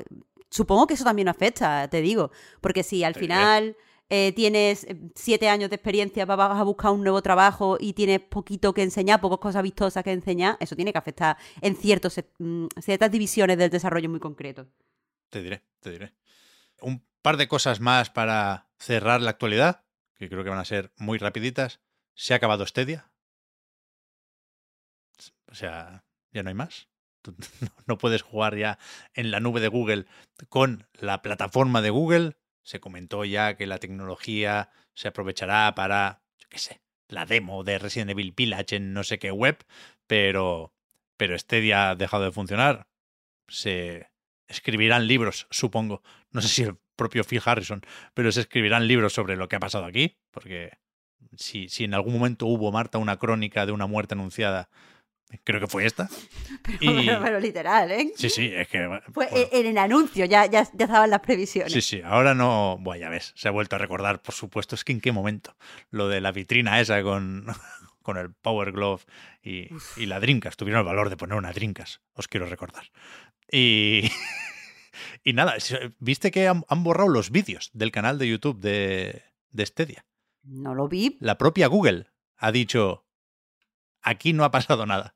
Supongo que eso también afecta, te digo. Porque si al Sí. final eh, tienes eh, siete años de experiencia, va- vas a buscar un nuevo trabajo y tienes poquito que enseñar, pocas cosas vistosas que enseñar, eso tiene que afectar en ciertos, mm, ciertas divisiones del desarrollo muy concreto. te diré, te diré. Un par de cosas más para cerrar la actualidad, que creo que van a ser muy rapiditas. Se ha acabado Stadia. O sea, ya no hay más. No puedes jugar ya en la nube de Google con la plataforma de Google. Se comentó ya que la tecnología se aprovechará para, yo qué sé, la demo de Resident Evil Village en no sé qué web, pero, pero Stadia ha dejado de funcionar. Se escribirán libros, supongo. No sé si el propio Phil Harrison, pero se escribirán libros sobre lo que ha pasado aquí, porque si, si en algún momento hubo, Marta, una crónica de una muerte anunciada, creo que fue esta. Pero, Y- pero- pero literal, ¿eh? Sí, sí, es que... Fue bueno, en el anuncio, ya, ya, ya estaban las previsiones. Sí, sí, ahora no. Bueno, ya ves, se ha vuelto a recordar, por supuesto, es que en qué momento. Lo de la vitrina esa con, con el Power Glove y, y la Dreamcast. Tuvieron el valor de poner una Dreamcast, os quiero recordar. Y. Y nada, se- viste que han, han borrado los vídeos del canal de YouTube de, de Stadia. No lo vi. La propia Google ha dicho: aquí no ha pasado nada.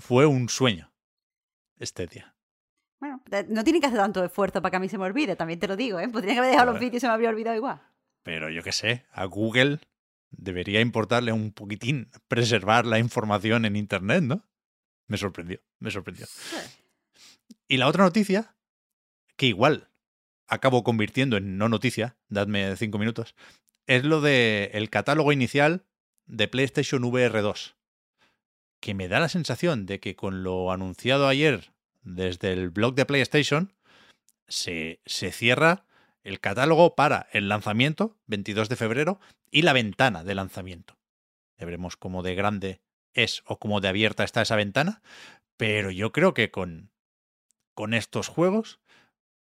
Fue un sueño. Stadia. Bueno, te- no tienen que hacer tanto esfuerzo para que a mí se me olvide, también te lo digo, ¿eh? Podrían haber dejado los vídeos y se me habría olvidado igual. Pero yo qué sé, a Google debería importarle un poquitín preservar la información en Internet, ¿no? Me sorprendió, me sorprendió. Y la otra noticia, que igual acabo convirtiendo en no noticia, dadme cinco minutos, es lo de el catálogo inicial de PlayStation VR 2. Que me da la sensación de que con lo anunciado ayer desde el blog de PlayStation, se, se cierra el catálogo para el lanzamiento, 22 de febrero, y la ventana de lanzamiento. Ya veremos cómo de grande es o cómo de abierta está esa ventana, pero yo creo que con, con estos juegos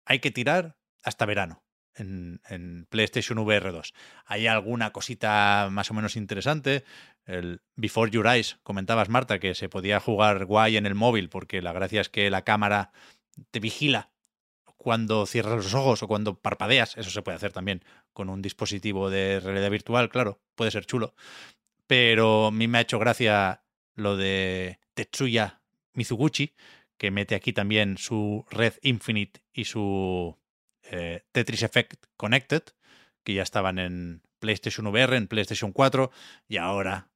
hay que tirar hasta verano en, PlayStation VR 2. Hay alguna cosita más o menos interesante. El Before Your Eyes, comentabas Marta, que se podía jugar guay en el móvil porque la gracia es que la cámara te vigila cuando cierras los ojos o cuando parpadeas. Eso se puede hacer también con un dispositivo de realidad virtual, claro, puede ser chulo. Pero a mí me ha hecho gracia lo de Tetsuya Mizuguchi, que mete aquí también su Red Infinite y su eh, Tetris Effect Connected, que ya estaban en PlayStation VR, en PlayStation 4, y ahora,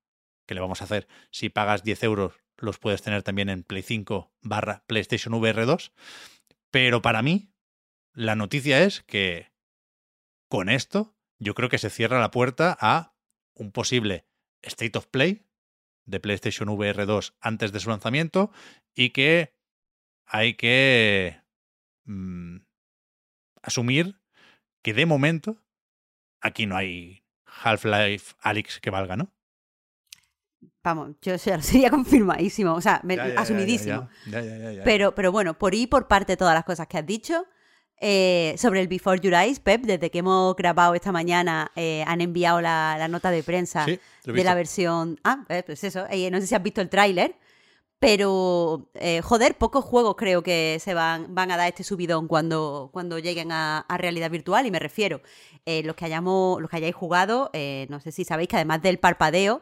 ¿qué le vamos a hacer? Si pagas 10 euros, los puedes tener también en Play 5 barra PlayStation VR 2. Pero para mí, la noticia es que con esto yo creo que se cierra la puerta a un posible State of Play de PlayStation VR 2 antes de su lanzamiento y que hay que mm, asumir que de momento aquí no hay Half-Life Alyx que valga, ¿no? Vamos, yo se- sería confirmadísimo, o sea, me- Ya, ya, ya, asumidísimo. ya. Pero, pero bueno, por ir por parte de todas las cosas que has dicho, eh, sobre el Before Your Eyes, Pep, desde que hemos grabado esta mañana, eh, han enviado la, la nota de prensa Sí, de la versión... Ah, eh, pues eso, no sé si has visto el tráiler, pero, eh, joder, pocos juegos creo que se van, van a dar este subidón cuando, cuando lleguen a, realidad virtual, y me refiero, eh, los, que hayamos, los que hayáis jugado, eh, no sé si sabéis que además del parpadeo,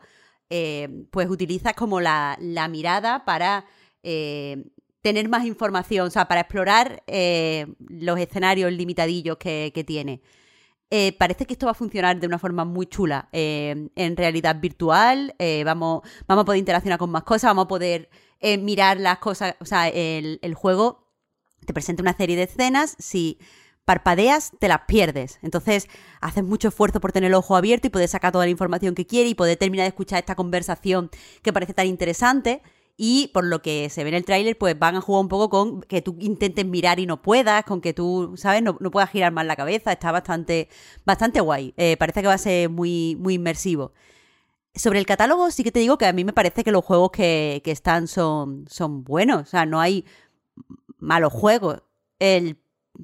pues utilizas como la, la mirada para tener más información, o sea, para explorar los escenarios limitadillos que, tiene. Parece que esto va a funcionar de una forma muy chula en realidad virtual. vamos, vamos a poder interaccionar con más cosas, vamos a poder eh, mirar las cosas, o sea, el, el juego te presenta una serie de escenas, si parpadeas te las pierdes. Entonces haces mucho esfuerzo por tener el ojo abierto y poder sacar toda la información que quieres y poder terminar de escuchar esta conversación que parece tan interesante. Y por lo que se ve en el tráiler, pues van a jugar un poco con que tú intentes mirar y no puedas, con que tú, ¿sabes? No, no puedas girar más la cabeza. Está bastante, bastante guay. Eh, parece que va a ser muy, muy inmersivo. Sobre el catálogo, sí que te digo que a mí me parece que los juegos que, que están son, son buenos. O sea, no hay malos juegos. El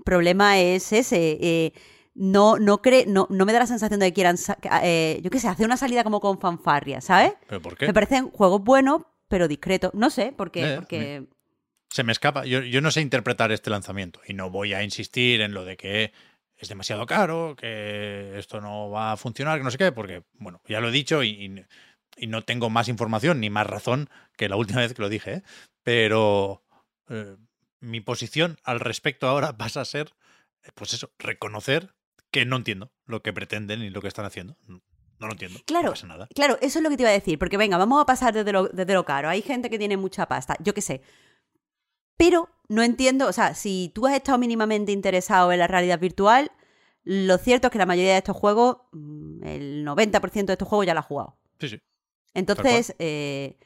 problema es ese. eh, no, no, no, no me da la sensación de que quieran, eh, yo qué sé, hacer una salida como con fanfarria, ¿sabes? ¿Pero por qué? Me parecen juegos buenos, pero discretos. No sé, porque, porque se me escapa. Yo, yo no sé interpretar este lanzamiento y no voy a insistir en lo de que es demasiado caro, que esto no va a funcionar, que no sé qué, porque, bueno, ya lo he dicho y, y- y no tengo más información ni más razón que la última vez que lo dije, ¿eh? pero eh, mi posición al respecto ahora pasa a ser, pues eso, reconocer que no entiendo lo que pretenden y lo que están haciendo. No lo entiendo. Claro, no pasa nada. Claro, eso es lo que te iba a decir, porque venga, vamos a pasar desde lo, desde lo caro. Hay gente que tiene mucha pasta, yo qué sé. Pero no entiendo, o sea, si tú has estado mínimamente interesado en la realidad virtual, lo cierto es que la mayoría de estos juegos, mm, el 90% de estos juegos ya lo has jugado. Sí, sí. Entonces, eh,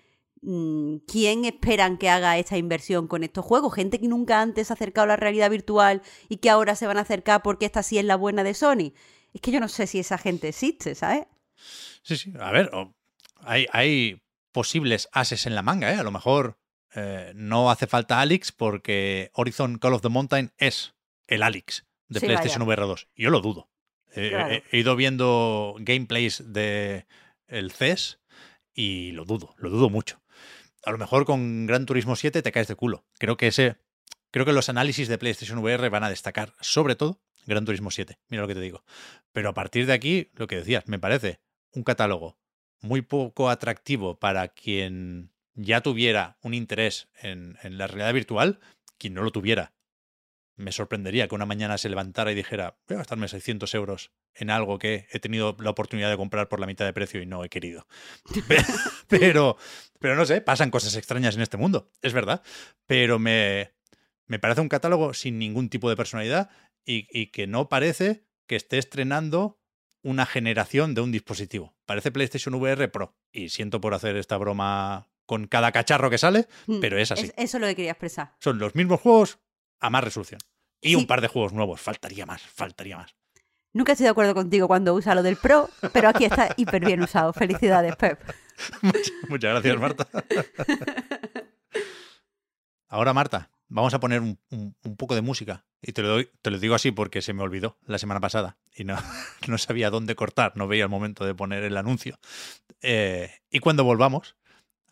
mm, ¿quién esperan que haga esta inversión con estos juegos? Gente que nunca antes se ha acercado a la realidad virtual y que ahora se van a acercar porque esta sí es la buena de Sony. Es que yo no sé si esa gente existe, ¿sabes? Sí, sí. A ver, hay, hay posibles ases en la manga, ¿eh? A lo mejor eh, no hace falta Alex porque Horizon Call of the Mountain es el Alex de Sí, PlayStation VR 2. Yo lo dudo. Eh, Claro. he, he ido viendo gameplays de el CES y lo dudo, lo dudo mucho. A lo mejor con Gran Turismo 7 te caes de culo. Creo que ese creo que los análisis de PlayStation VR van a destacar sobre todo Gran Turismo 7. Mira lo que te digo. Pero a partir de aquí, lo que decías, me parece un catálogo muy poco atractivo para quien ya tuviera un interés en, en la realidad virtual, quien no lo tuviera. Me sorprendería que una mañana se levantara y dijera, voy a gastarme 600 euros en algo que he tenido la oportunidad de comprar por la mitad de precio y no he querido. Pe- pero, pero no sé, pasan cosas extrañas en este mundo, es verdad. Pero me, me parece un catálogo sin ningún tipo de personalidad y, y que no parece que esté estrenando una generación de un dispositivo. Parece PlayStation VR Pro. Y siento por hacer esta broma con cada cacharro que sale, Mm, pero es así. eso es lo que quería expresar. Son los mismos juegos a más resolución. Y Sí. un par de juegos nuevos. Faltaría más, faltaría más. Nunca estoy de acuerdo contigo cuando usa lo del Pro, pero aquí está hiper bien usado. Felicidades, Pep. Muchas, muchas gracias, Marta. Ahora, Marta, vamos a poner un, un- un poco de música. Y te lo, doy- te lo digo así porque se me olvidó la semana pasada y no, no sabía dónde cortar, no veía el momento de poner el anuncio. Eh, y cuando volvamos,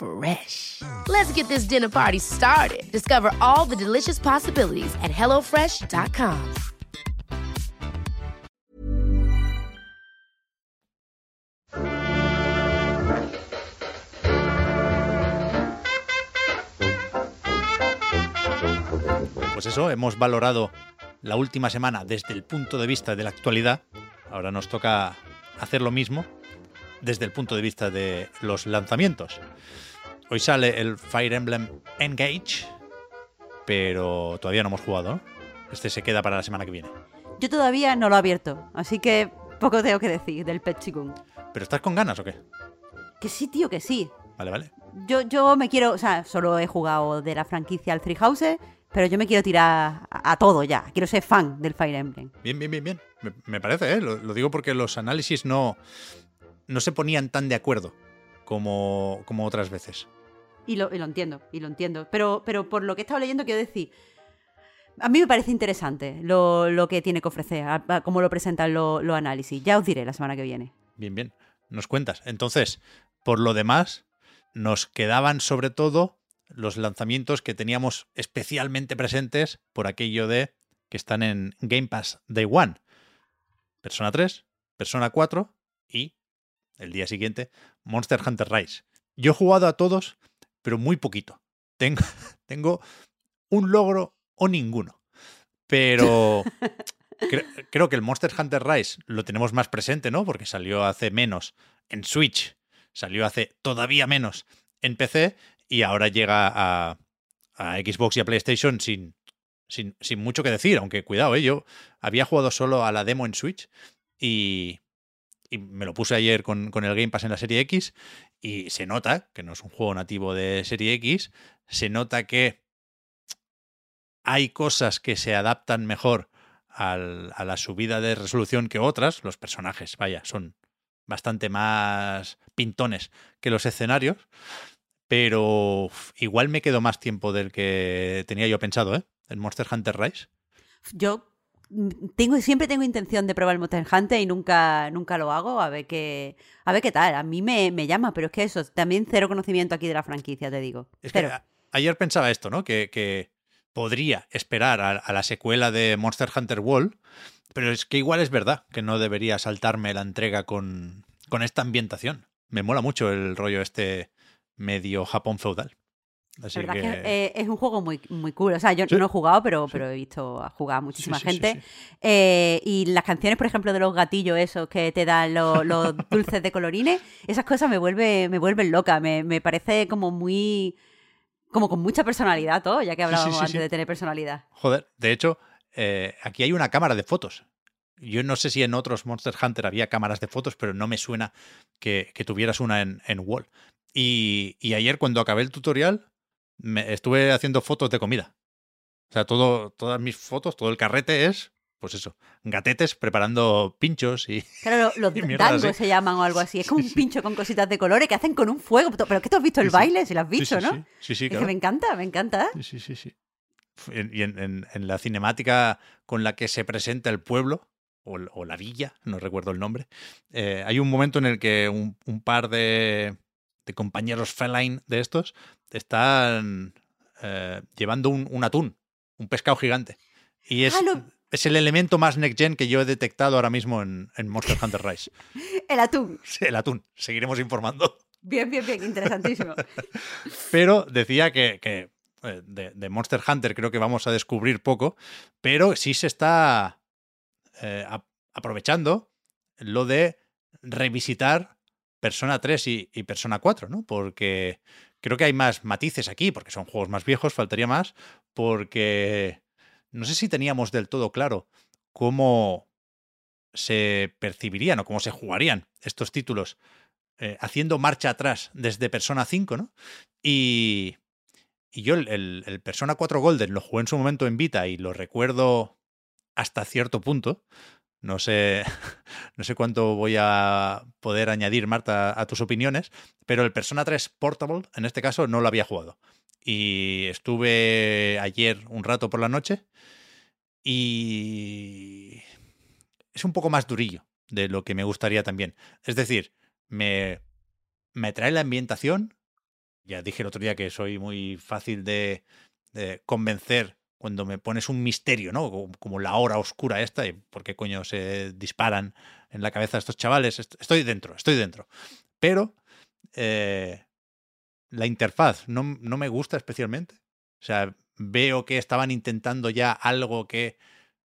Fresh. Let's get this dinner party started. Discover all the delicious possibilities at hellofresh.com. Pues eso, hemos valorado la última semana desde el punto de vista de la actualidad. Ahora nos toca hacer lo mismo desde el punto de vista de los lanzamientos. Hoy sale el Fire Emblem Engage, pero todavía no hemos jugado. ¿no? Este se queda para la semana que viene. Yo todavía no lo he abierto, así que poco tengo que decir del Pet Chigun. ¿Pero estás con ganas o qué? Que sí, tío, que sí. Vale, vale. Yo, yo me quiero, o sea, solo he jugado de la franquicia al Three Houses, pero yo me quiero tirar a, a todo ya. Quiero ser fan del Fire Emblem. Bien, bien, bien, bien. Me, me parece, ¿eh? Lo, lo digo porque los análisis no, no se ponían tan de acuerdo como, como otras veces. Y lo, lo entiendo, y lo entiendo. Pero, pero por lo que he estado leyendo, quiero decir, a mí me parece interesante lo, lo que tiene que ofrecer, a- cómo lo presentan lo- los análisis. Ya os diré la semana que viene. Bien, bien. Nos cuentas. Entonces, por lo demás, nos quedaban sobre todo los lanzamientos que teníamos especialmente presentes por aquello de que están en Game Pass Day One. Persona 3, Persona 4 y el día siguiente Monster Hunter Rise. Yo he jugado a todos, pero muy poquito. Tengo, tengo un logro o ninguno. Pero cre- creo que el Monster Hunter Rise lo tenemos más presente, ¿no? Porque salió hace menos en Switch, salió hace todavía menos en PC y ahora llega a, a Xbox y a PlayStation sin sin, sin mucho que decir, aunque cuidado, ¿eh? yo había jugado solo a la demo en Switch y, y me lo puse ayer con, con, el Game Pass en la serie X y se nota que no es un juego nativo de serie X, se nota que hay cosas que se adaptan mejor al, a la subida de resolución que otras, los personajes, vaya, son bastante más pintones que los escenarios, pero igual me quedo más tiempo del que tenía yo pensado, ¿eh? El Monster Hunter Rise. Yo tengo, siempre tengo intención de probar el Monster Hunter y nunca, nunca lo hago, a ver qué, a ver qué tal. A mí me, me llama, pero es que eso, también cero conocimiento aquí de la franquicia, te digo. Es cero. que ayer pensaba esto, ¿no? Que, que podría esperar a, a, la secuela de Monster Hunter World, pero es que igual es verdad que no debería saltarme la entrega con, con esta ambientación. Me mola mucho el rollo este medio Japón feudal. Así la verdad que... que eh, es un juego muy, muy cool. O sea, yo ¿Sí? no he jugado, pero, sí. pero he visto a jugar a muchísima sí, gente. Eh, y las canciones, por ejemplo, de los gatillos esos que te dan los, los dulces de colorines, esas cosas me, vuelve, me vuelven loca. Me, me parece como muy como con mucha personalidad todo, ya que hablábamos antes de tener personalidad. Joder, de hecho, eh, aquí hay una cámara de fotos. Yo no sé si en otros Monster Hunter había cámaras de fotos, pero no me suena que, que tuvieras una en, en Wall. Y, y, ayer, cuando acabé el tutorial, me estuve haciendo fotos de comida. O sea, todo, todas mis fotos, todo el carrete es, pues eso, gatetes preparando pinchos y. Claro, los y dangos así. se llaman o algo así. Es como un pincho con cositas de colores que hacen con un fuego. Pero que tú has visto el baile, si lo has visto, sí, ¿no? Sí, sí, es claro. que me encanta, me encanta. Sí, sí, sí. sí. Y en, en, en, la cinemática con la que se presenta el pueblo, o, o la villa, no recuerdo el nombre, eh, hay un momento en el que un, un par de, de, compañeros feline de estos están eh, llevando un, un, atún, un pescado gigante. Y es, ah, lo... es el elemento más next gen que yo he detectado ahora mismo en, en Monster Hunter Rise. el atún. Sí, el atún. Seguiremos informando. Bien, bien, bien, interesantísimo. Pero decía que, que eh, de, de, Monster Hunter creo que vamos a descubrir poco, pero sí se está eh, a, aprovechando lo de revisitar Persona 3 y, y, Persona 4, ¿no? Porque creo que hay más matices aquí, porque son juegos más viejos, faltaría más, porque no sé si teníamos del todo claro cómo se percibirían o cómo se jugarían estos títulos eh, haciendo marcha atrás desde Persona 5, ¿no? Y, y yo el, el, Persona 4 Golden lo jugué en su momento en Vita y lo recuerdo hasta cierto punto. No sé, no sé cuánto voy a poder añadir, Marta, a tus opiniones, pero el Persona 3 Portable, en este caso, no lo había jugado. Y estuve ayer un rato por la noche y es un poco más durillo de lo que me gustaría también. Es decir, me, me trae la ambientación. Ya dije el otro día que soy muy fácil de, de convencer cuando me pones un misterio, ¿no? Como la hora oscura esta, y por qué coño se disparan en la cabeza estos chavales. Estoy dentro, estoy dentro. Pero eh, la interfaz no, no, me gusta especialmente. O sea, veo que estaban intentando ya algo que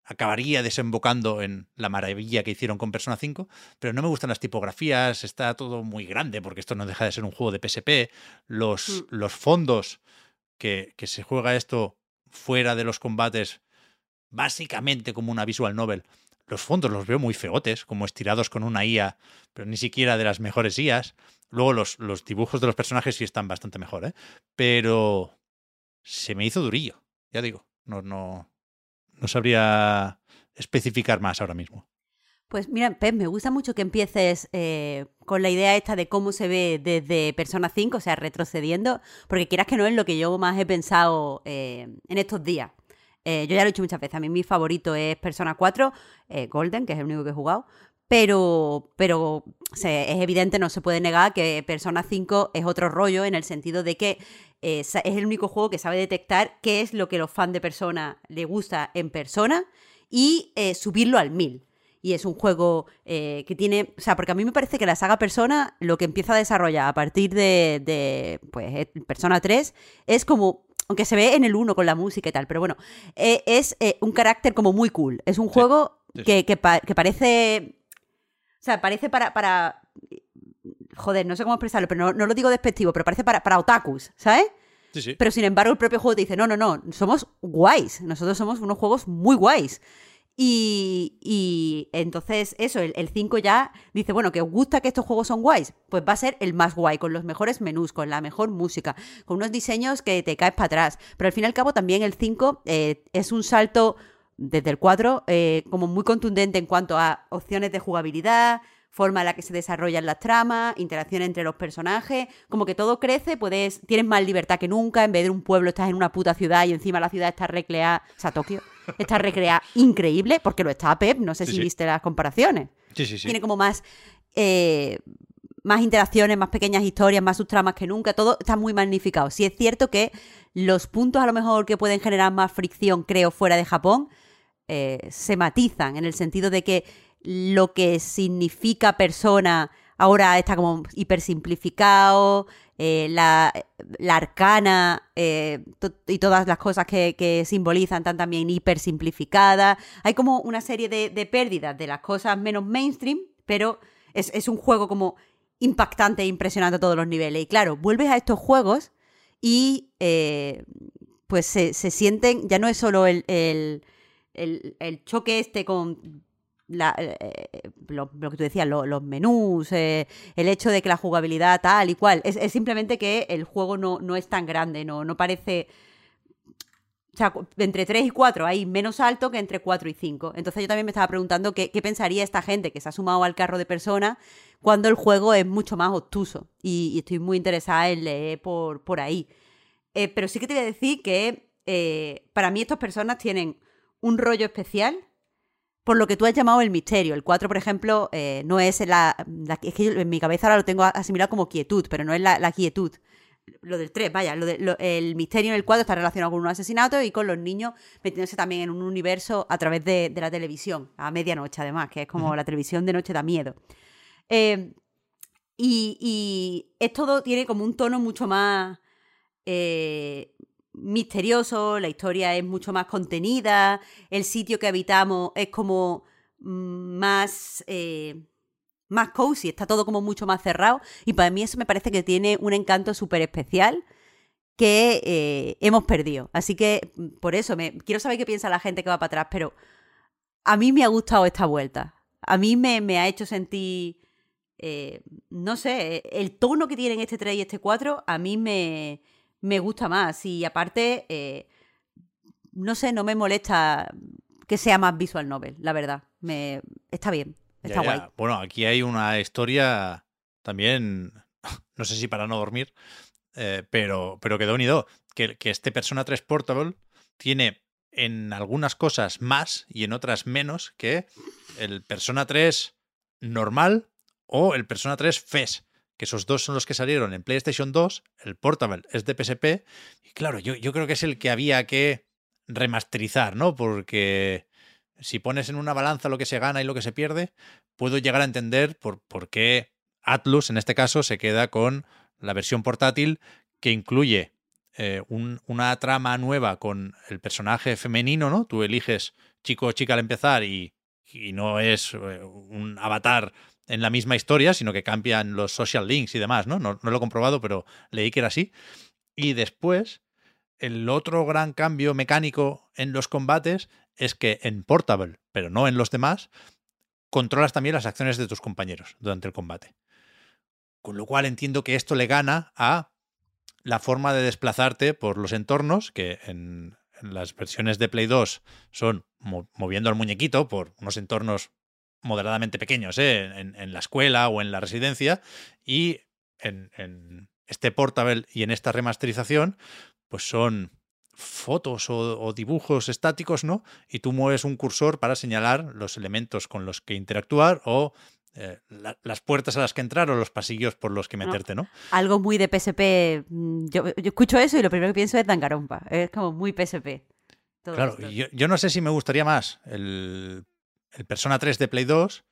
acabaría desembocando en la maravilla que hicieron con Persona 5, pero no me gustan las tipografías, está todo muy grande, porque esto no deja de ser un juego de PSP. Los, mm. los fondos que, que se juega esto fuera de los combates, básicamente como una visual novel. Los fondos los veo muy feotes, como estirados con una IA, pero ni siquiera de las mejores IAs. Luego los, los dibujos de los personajes sí están bastante mejor, ¿eh? Pero se me hizo durillo, ya digo. No, no, no sabría especificar más ahora mismo. Pues mira, Pep, me gusta mucho que empieces eh, con la idea esta de cómo se ve desde Persona 5, o sea, retrocediendo, porque quieras que no es lo que yo más he pensado eh, en estos días. Eh, yo ya lo he dicho muchas veces, a mí mi favorito es Persona 4, eh, Golden, que es el único que he jugado, pero, pero es evidente, no se puede negar que Persona 5 es otro rollo en el sentido de que es el único juego que sabe detectar qué es lo que los fans de Persona le gusta en Persona y subirlo al 1000 y es un juego eh, que tiene, o sea, porque a mí me parece que la saga Persona lo que empieza a desarrollar a partir de, de pues, eh, Persona 3 es como aunque se ve en el 1 con la música y tal, pero bueno, eh, es eh, un carácter como muy cool. Es un sí, juego sí. Que, que, pa que, parece. O sea, parece para. para joder, no sé cómo expresarlo, pero no, no lo digo despectivo, pero parece para, para otakus, ¿sabes? Sí, sí. Pero sin embargo, el propio juego te dice: no, no, no, somos guays. Nosotros somos unos juegos muy guays. Y, y entonces, eso, el 5 ya dice, bueno, que os gusta que estos juegos son guays, pues va a ser el más guay, con los mejores menús, con la mejor música, con unos diseños que te caes para atrás. Pero al fin y al cabo también el 5 eh, es un salto desde el 4 eh, como muy contundente en cuanto a opciones de jugabilidad, forma en la que se desarrollan las tramas, interacción entre los personajes, como que todo crece, puedes, tienes más libertad que nunca, en vez de un pueblo estás en una puta ciudad y encima la ciudad está recreada, o sea, Tokio, está recreada increíble, porque lo está Pep, no sé Sí, si sí. viste las comparaciones. Sí, sí, sí. Tiene como más, eh, más interacciones, más pequeñas historias, más subtramas que nunca, todo está muy magnificado. Sí es cierto que los puntos a lo mejor que pueden generar más fricción, creo, fuera de Japón, eh, se matizan en el sentido de que lo que significa persona ahora está como hiper simplificado, eh, la, la arcana eh, y todas las cosas que, que simbolizan están también hiper simplificadas. Hay como una serie de, de pérdidas de las cosas menos mainstream, pero es, es un juego como impactante e impresionante a todos los niveles. Y claro, vuelves a estos juegos y eh, pues se, se sienten, ya no es solo el, el, el- el choque este con la- eh, lo, que tú decías, lo- los menús, eh, el hecho de que la jugabilidad tal y cual, es, simplemente que el juego no, no es tan grande, no, no parece... O sea, entre 3 y 4 hay menos alto que entre 4 y 5. Entonces yo también me estaba preguntando qué, qué pensaría esta gente que se ha sumado al carro de personas cuando el juego es mucho más obtuso. Y, estoy muy interesada en leer por, por ahí. Eh, pero sí que te voy a decir que eh, para mí estas personas tienen un rollo especial por lo que tú has llamado el misterio. El 4, por ejemplo, eh, no es la, la- Es que yo en mi cabeza ahora lo tengo asimilado como quietud, pero no es la, la quietud. Lo del 3, vaya, lo de- lo- el misterio en el 4 está relacionado con un asesinato y con los niños metiéndose también en un universo a través de, de la televisión, a medianoche además, que es como la televisión de noche da miedo. Eh, y, y es todo, tiene como un tono mucho más eh, misterioso, la historia es mucho más contenida, el sitio que habitamos es como mm, más, eh, más cozy, está todo como mucho más cerrado y para mí eso me parece que tiene un encanto súper especial que eh, hemos perdido. Así que mm, por eso me quiero saber qué piensa la gente que va para atrás, pero a mí me ha gustado esta vuelta. A mí me, me ha hecho sentir, eh, no sé, el tono que tienen este 3 y este 4 a mí me, me gusta más. Y aparte, eh, no sé, no me molesta que sea más visual novel, la verdad. Me, está bien, está ya. guay. Bueno, aquí hay una historia también, no sé si para no dormir, eh, pero, pero que da unido, que, que este Persona 3 Portable tiene en algunas cosas más y en otras menos que el Persona 3 normal o el Persona 3 FES, esos dos son los que salieron en PlayStation 2, el Portable es de PSP, y claro, yo, yo creo que es el que había que remasterizar, ¿no? Porque si pones en una balanza lo que se gana y lo que se pierde, puedo llegar a entender por, por qué Atlus, en este caso, se queda con la versión portátil que incluye eh, un- una trama nueva con el personaje femenino, ¿no? Tú eliges chico o chica al empezar y, y no es eh, un avatar en la misma historia, sino que cambian los social links y demás, ¿no? No, no lo he comprobado, pero leí que era así. Y después, el otro gran cambio mecánico en los combates es que en Portable, pero no en los demás, controlas también las acciones de tus compañeros durante el combate. Con lo cual entiendo que esto le gana a la forma de desplazarte por los entornos, que en, en las versiones de Play 2 son mo- moviendo al muñequito por unos entornos moderadamente pequeños, ¿eh? en, en la escuela o en la residencia, y en, en este Portable y en esta remasterización, pues son fotos o, o dibujos estáticos, ¿no? Y tú mueves un cursor para señalar los elementos con los que interactuar o eh, la- las puertas a las que entrar o los pasillos por los que meterte, ¿no? Algo muy de PSP. mm, Yo, yo escucho eso y lo primero que pienso es Dangarompa. Es como muy PSP. todo Claro, yo, yo no sé si me gustaría más el, el Persona 3 de Play 2,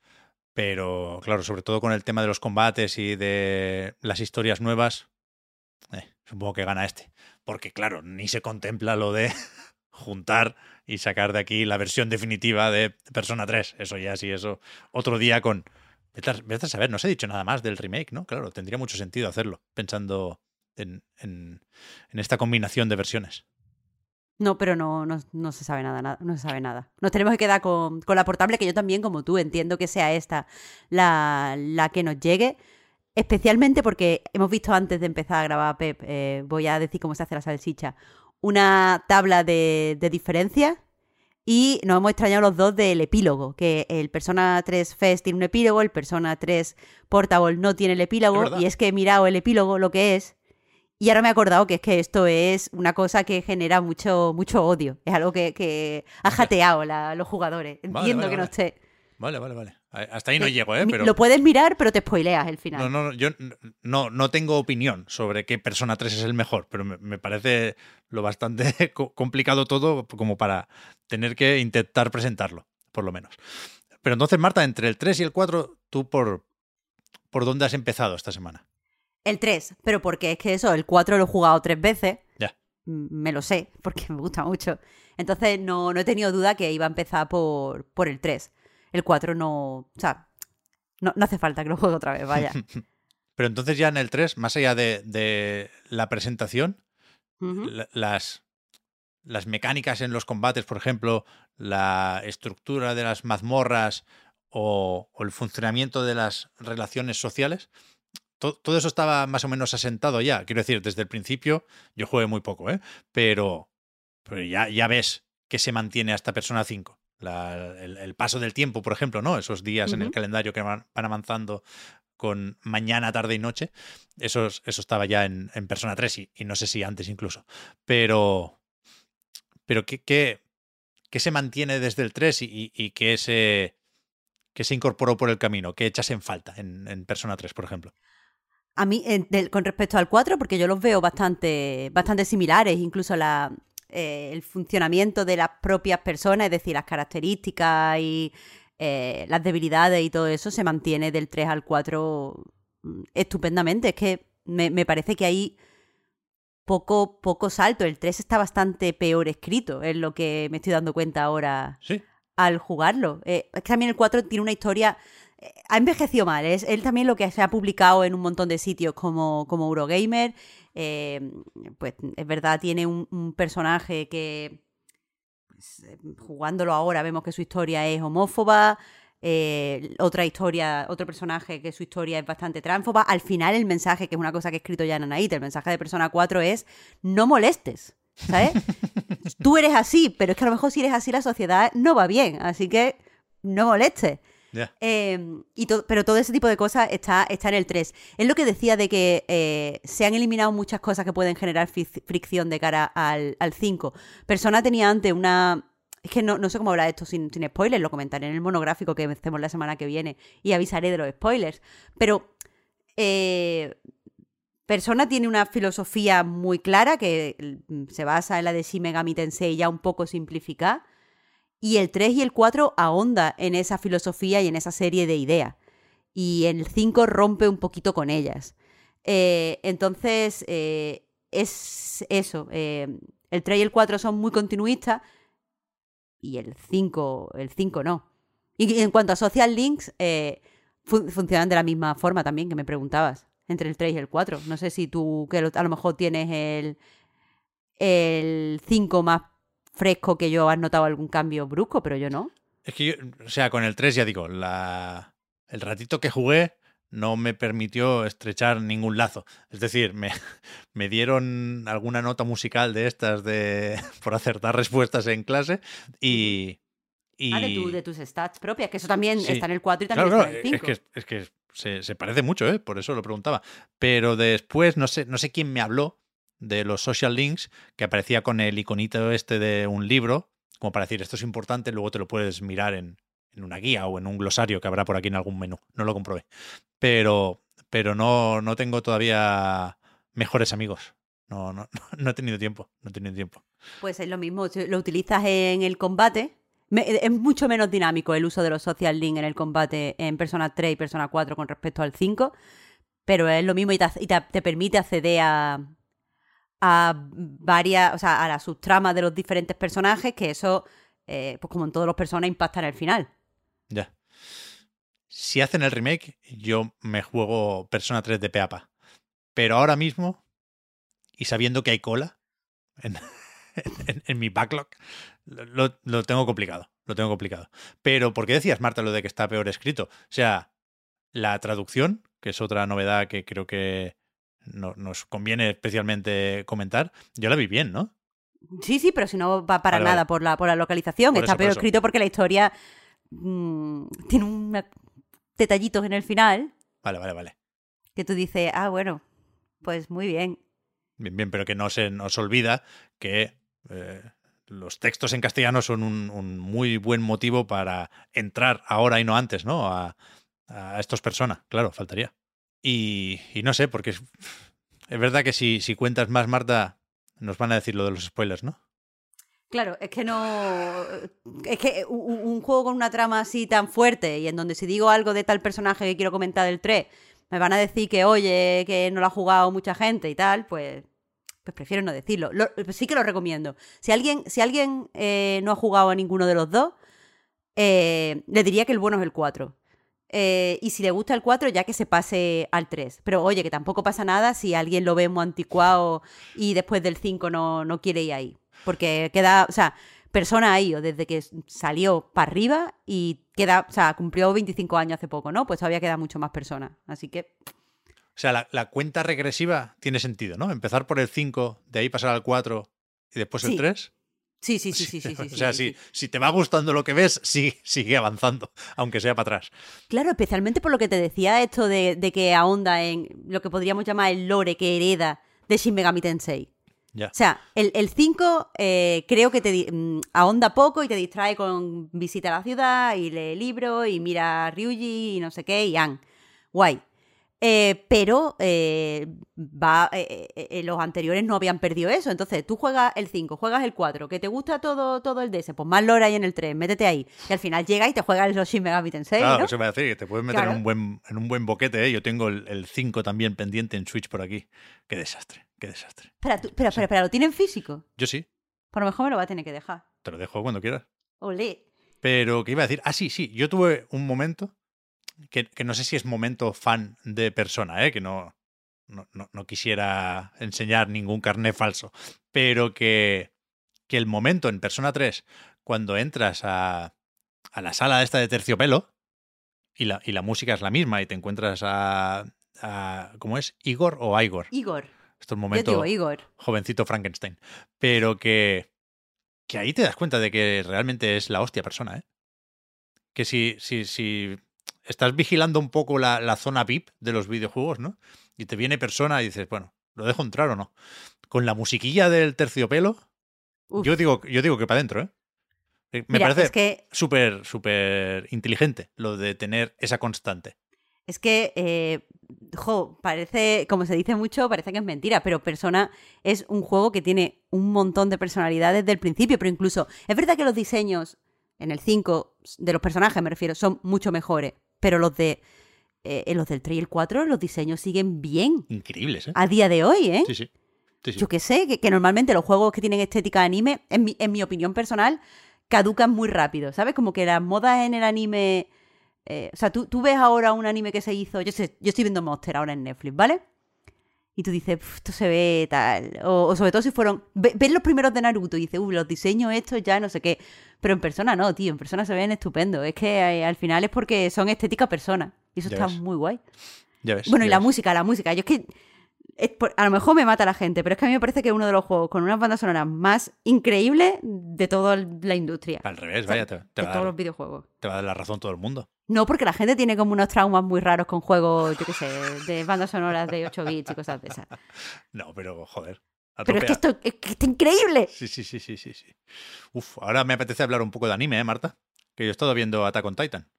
pero claro, sobre todo con el tema de los combates y de las historias nuevas, eh, supongo que gana este. Porque claro, ni se contempla lo de juntar y sacar de aquí la versión definitiva de Persona 3. Eso ya sí, eso otro día con... Vete a, saber, no se ha dicho nada más del remake, ¿no? Claro, tendría mucho sentido hacerlo, pensando en, en- en esta combinación de versiones. No, pero no, no, no se sabe nada, nada, no se sabe nada. Nos tenemos que quedar con, con la portable, que yo también, como tú, entiendo que sea esta la, la que nos llegue. Especialmente porque hemos visto antes de empezar a grabar, Pep, eh, voy a decir cómo se hace la salchicha, una tabla de, de diferencias y nos hemos extrañado los dos del epílogo, que el Persona 3 Fest tiene un epílogo, el Persona 3 Portable no tiene el epílogo, y es que he mirado el epílogo, lo que es, y ahora me he acordado que es que esto es una cosa que genera mucho, mucho odio. Es algo que, que ha jateado la- los jugadores. Entiendo vale, que no esté. Vale, vale, vale. Hasta ahí no Eh, llego, ¿eh? Pero Lo puedes mirar, pero te spoileas el final. no, no, no, yo no, no tengo opinión sobre qué Persona 3 es el mejor, pero me, me parece lo bastante co- complicado todo como para tener que intentar presentarlo, por lo menos. Pero entonces, Marta, entre el 3 y el 4, ¿tú por, por dónde has empezado esta semana? El 3, pero porque es que eso, el 4 lo he jugado tres veces. Ya. Mm, Me lo sé, porque me gusta mucho. Entonces no, no he tenido duda que iba a empezar por, por el 3. El 4 no. O sea, no, no hace falta que lo juegue otra vez, vaya. Pero entonces ya en el 3, más allá de, de la presentación, la- las, las mecánicas en los combates, por ejemplo, la estructura de las mazmorras o, o el funcionamiento de las relaciones sociales, to- todo eso estaba más o menos asentado ya. Quiero decir, desde el principio yo jugué muy poco, ¿eh? pero, pero ya, ya ves que se mantiene hasta Persona 5. La- el, el paso del tiempo, por ejemplo, ¿no? Esos días en el calendario que van, van avanzando con mañana, tarde y noche. Eso, es- eso estaba ya en, en Persona 3 y, y no sé si antes incluso. Pero, pero ¿qué, qué, qué se mantiene desde el 3 y, y- y qué, se, qué se incorporó por el camino? ¿Qué echas en falta en, en Persona 3, por ejemplo? A mí, en- del- con respecto al 4, porque yo los veo bastante, bastante similares, incluso la, eh, el funcionamiento de las propias personas, es decir, las características y eh, las debilidades y todo eso se mantiene del 3 al 4 mm, estupendamente. Es que me, me parece que hay poco, poco salto. El 3 está bastante peor escrito, es lo que me estoy dando cuenta ahora Sí, al jugarlo. Eh, es que también el 4 tiene una historia. Ha envejecido mal. Es él también lo que se ha publicado en un montón de sitios como, como Eurogamer. eh, pues es verdad, tiene un, un personaje que. pues, eh, jugándolo ahora vemos que su historia es homófoba. eh, otra historia, otro personaje que su historia es bastante tránfoba. Al final, el mensaje, que es una cosa que he escrito ya en Anaíta, el mensaje de Persona 4 es: no molestes. ¿Sabes? Tú eres así, pero es que a lo mejor si eres así la sociedad no va bien, así que no molestes. Ya. Eh, y to- pero todo ese tipo de cosas está, está en el 3. Es lo que decía de que eh, se han eliminado muchas cosas que pueden generar fric- fricción de cara al, al 5. Persona tenía antes una... Es que no, no sé cómo hablar de esto sin, sin spoilers, lo comentaré en el monográfico que hacemos la semana que viene y avisaré de los spoilers. Pero eh, Persona tiene una filosofía muy clara que mm, se basa en la de Shin Megami Tensei ya un poco simplificada. Y el 3 y el 4 ahonda en esa filosofía y en esa serie de ideas. Y el 5 rompe un poquito con ellas. Eh, entonces, eh, es eso. eh, el 3 y el 4 son muy continuistas y el 5, el 5 no. Y en cuanto a social links, eh, fun- funcionan de la misma forma también, que me preguntabas, entre el 3 y el 4. No sé si tú, que a lo mejor tienes el, el 5 más fresco que yo, has notado algún cambio brusco, pero yo no. Es que yo, o sea, con el 3 ya digo, la, el ratito que jugué no me permitió estrechar ningún lazo. Es decir, me, me dieron alguna nota musical de estas de por acertar respuestas en clase y... y Ah, de, tu- de tus stats propias, que eso también Sí. está en el 4 y también Claro, está en el es 5. que, es que se, se parece mucho, ¿eh? por eso lo preguntaba. Pero después, no sé, no sé quién me habló de los social links, que aparecía con el iconito este de un libro, como para decir, esto es importante, luego te lo puedes mirar en, en una guía o en un glosario que habrá por aquí en algún menú. No lo comprobé. Pero, pero no, no tengo todavía mejores amigos. No, no, no he tenido tiempo, no he tenido tiempo. Pues es lo mismo, lo utilizas en el combate. Me- es mucho menos dinámico el uso de los social link en el combate en Persona 3 y Persona 4 con respecto al 5, pero es lo mismo y te, y te- te permite acceder a, a varias, o sea, a las subtramas de los diferentes personajes, que eso, eh, pues como en todos los personas, impacta en el final. Ya. Si hacen el remake, yo me juego Persona 3 de Peapa. Pero ahora mismo y sabiendo que hay cola en, en- en mi backlog, lo, lo tengo complicado. Lo tengo complicado. Pero, ¿por qué decías, Marta, lo de que está peor escrito? O sea, la traducción, que es otra novedad que creo que no- nos conviene especialmente comentar, yo la vi bien, ¿no? Sí, sí, pero si no va para Vale, nada vale. Por, la, por la localización. Por Está eso, peor escrito porque la historia mm, tiene unos detallitos en el final Vale, vale, vale. que tú dices, ah, bueno, pues muy bien. Bien, bien, pero que no se nos olvida que eh, los textos en castellano son un, un muy buen motivo para entrar ahora y no antes, ¿no? A, a estos personas, claro, faltaría. Y, no sé, porque es, es verdad que si, cuentas más, Marta, nos van a decir lo de los spoilers, ¿no? Claro, es que no. Es que un, juego con una trama así tan fuerte y en donde si digo algo de tal personaje que quiero comentar del 3, me van a decir que, oye, que no lo ha jugado mucha gente y tal, pues. Pues prefiero no decirlo. Lo- sí que lo recomiendo. Si alguien, si alguien eh, no ha jugado a ninguno de los dos, eh, le diría que el bueno es el 4. Eh, y si le gusta el 4, ya que se pase al 3. Pero oye, que tampoco pasa nada si alguien lo ve muy anticuado y después del 5 no, no quiere ir ahí. Porque queda, o sea, persona ha ido desde que salió para arriba y queda, o sea, cumplió 25 años hace poco, ¿no? Pues todavía queda mucho más persona. Así que, O sea, la, la cuenta regresiva tiene sentido, ¿no? Empezar por el 5, de ahí pasar al 4 y después el Sí. 3. Sí, sí, sí, sí, sí. sí, o sea, sí, si, sí. si te va gustando lo que ves, sí, sigue avanzando, aunque sea para atrás. Claro, especialmente por lo que te decía esto de, de que ahonda en lo que podríamos llamar el lore que hereda de Shin Megami Tensei. Ya. O sea, el 5 creo que te mm, ahonda poco y te distrae con visita a la ciudad y lee libros y mira a Ryuji y no sé qué y An. Guay. Eh, pero eh, va, eh, eh, eh, los anteriores no habían perdido eso. Entonces, tú juegas el 5, juegas el 4, que te gusta todo, todo el DS, pues más lore hay en el 3, métete ahí. Y al final llega y te juegas el Shin Megami Tensei, Claro, ¿no? eso me va a decir que te puedes meter Claro. en, un buen, en un buen boquete, ¿eh? Yo tengo el 5 también pendiente en Switch por aquí. Qué desastre, qué desastre. Espera, tú- espera, espera, espera, ¿lo tienen físico? Yo sí, Por lo mejor me lo va a tener que dejar. te lo dejo cuando quieras. Olé. Pero, ¿qué iba a decir? Ah, sí, sí, yo tuve un momento que, que no sé si es momento fan de persona, ¿eh? Que no, no, no- no quisiera enseñar ningún carné falso, pero que, que el momento en Persona 3, cuando entras a, a la sala esta de terciopelo y la, y la música es la misma y te encuentras a, a- ¿cómo es? ¿Igor o Igor? Igor. Esto es un momento digo Igor. jovencito Frankenstein. Pero que, que ahí te das cuenta de que realmente es la hostia persona, ¿eh? Que si, si, si estás vigilando un poco la, la zona VIP de los videojuegos, ¿no? Y te viene persona y dices, bueno, ¿lo dejo entrar o no? Con la musiquilla del terciopelo, Uf. yo digo, yo digo que para adentro, ¿eh? Eh, Me Mira, parece es que súper, súper inteligente lo de tener esa constante. Es que, eh, jo, parece, como se dice mucho, parece que es mentira, pero Persona es un juego que tiene un montón de personalidades desde el principio, pero incluso, es verdad que los diseños en el 5 de los personajes, me refiero, son mucho mejores, pero los de eh, en los del 3 y el 4, los diseños siguen bien Increíbles, ¿eh? a día de hoy, ¿eh? Sí, sí. Sí, sí. Yo que sé, que, que normalmente los juegos que tienen estética de anime, en mi, en mi opinión personal, caducan muy rápido, ¿sabes? Como que las modas en el anime... eh, o sea, tú, tú ves ahora un anime que se hizo... Yo, sé, yo estoy viendo Monster ahora en Netflix, ¿vale? Y tú dices, "Pf, esto se ve tal... O, o sobre todo si fueron... ve- Ves los primeros de Naruto y dices, uy, los diseños estos ya no sé qué. Pero en persona no, tío, en persona se ven estupendo. Es que eh, al final es porque son estética persona. Y eso Ya está ves. muy guay. Ya ves. Bueno, y la ves. música, la música. Yo es que. Es por- a lo mejor me mata la gente, pero es que a mí me parece que es uno de los juegos con unas bandas sonoras más increíbles de toda la industria. Al revés, O sea, vaya, te, te de va a todos dar, los videojuegos. te va a dar la razón todo el mundo. No, porque la gente tiene como unos traumas muy raros con juegos, yo qué sé, de bandas sonoras de 8 bits y cosas de esas. No, pero joder. Pero es que esto es que está increíble. Sí, sí, sí, sí, sí, sí. Uf, ahora me apetece hablar un poco de anime, ¿eh, Marta? Que yo he estado viendo Attack on Titan.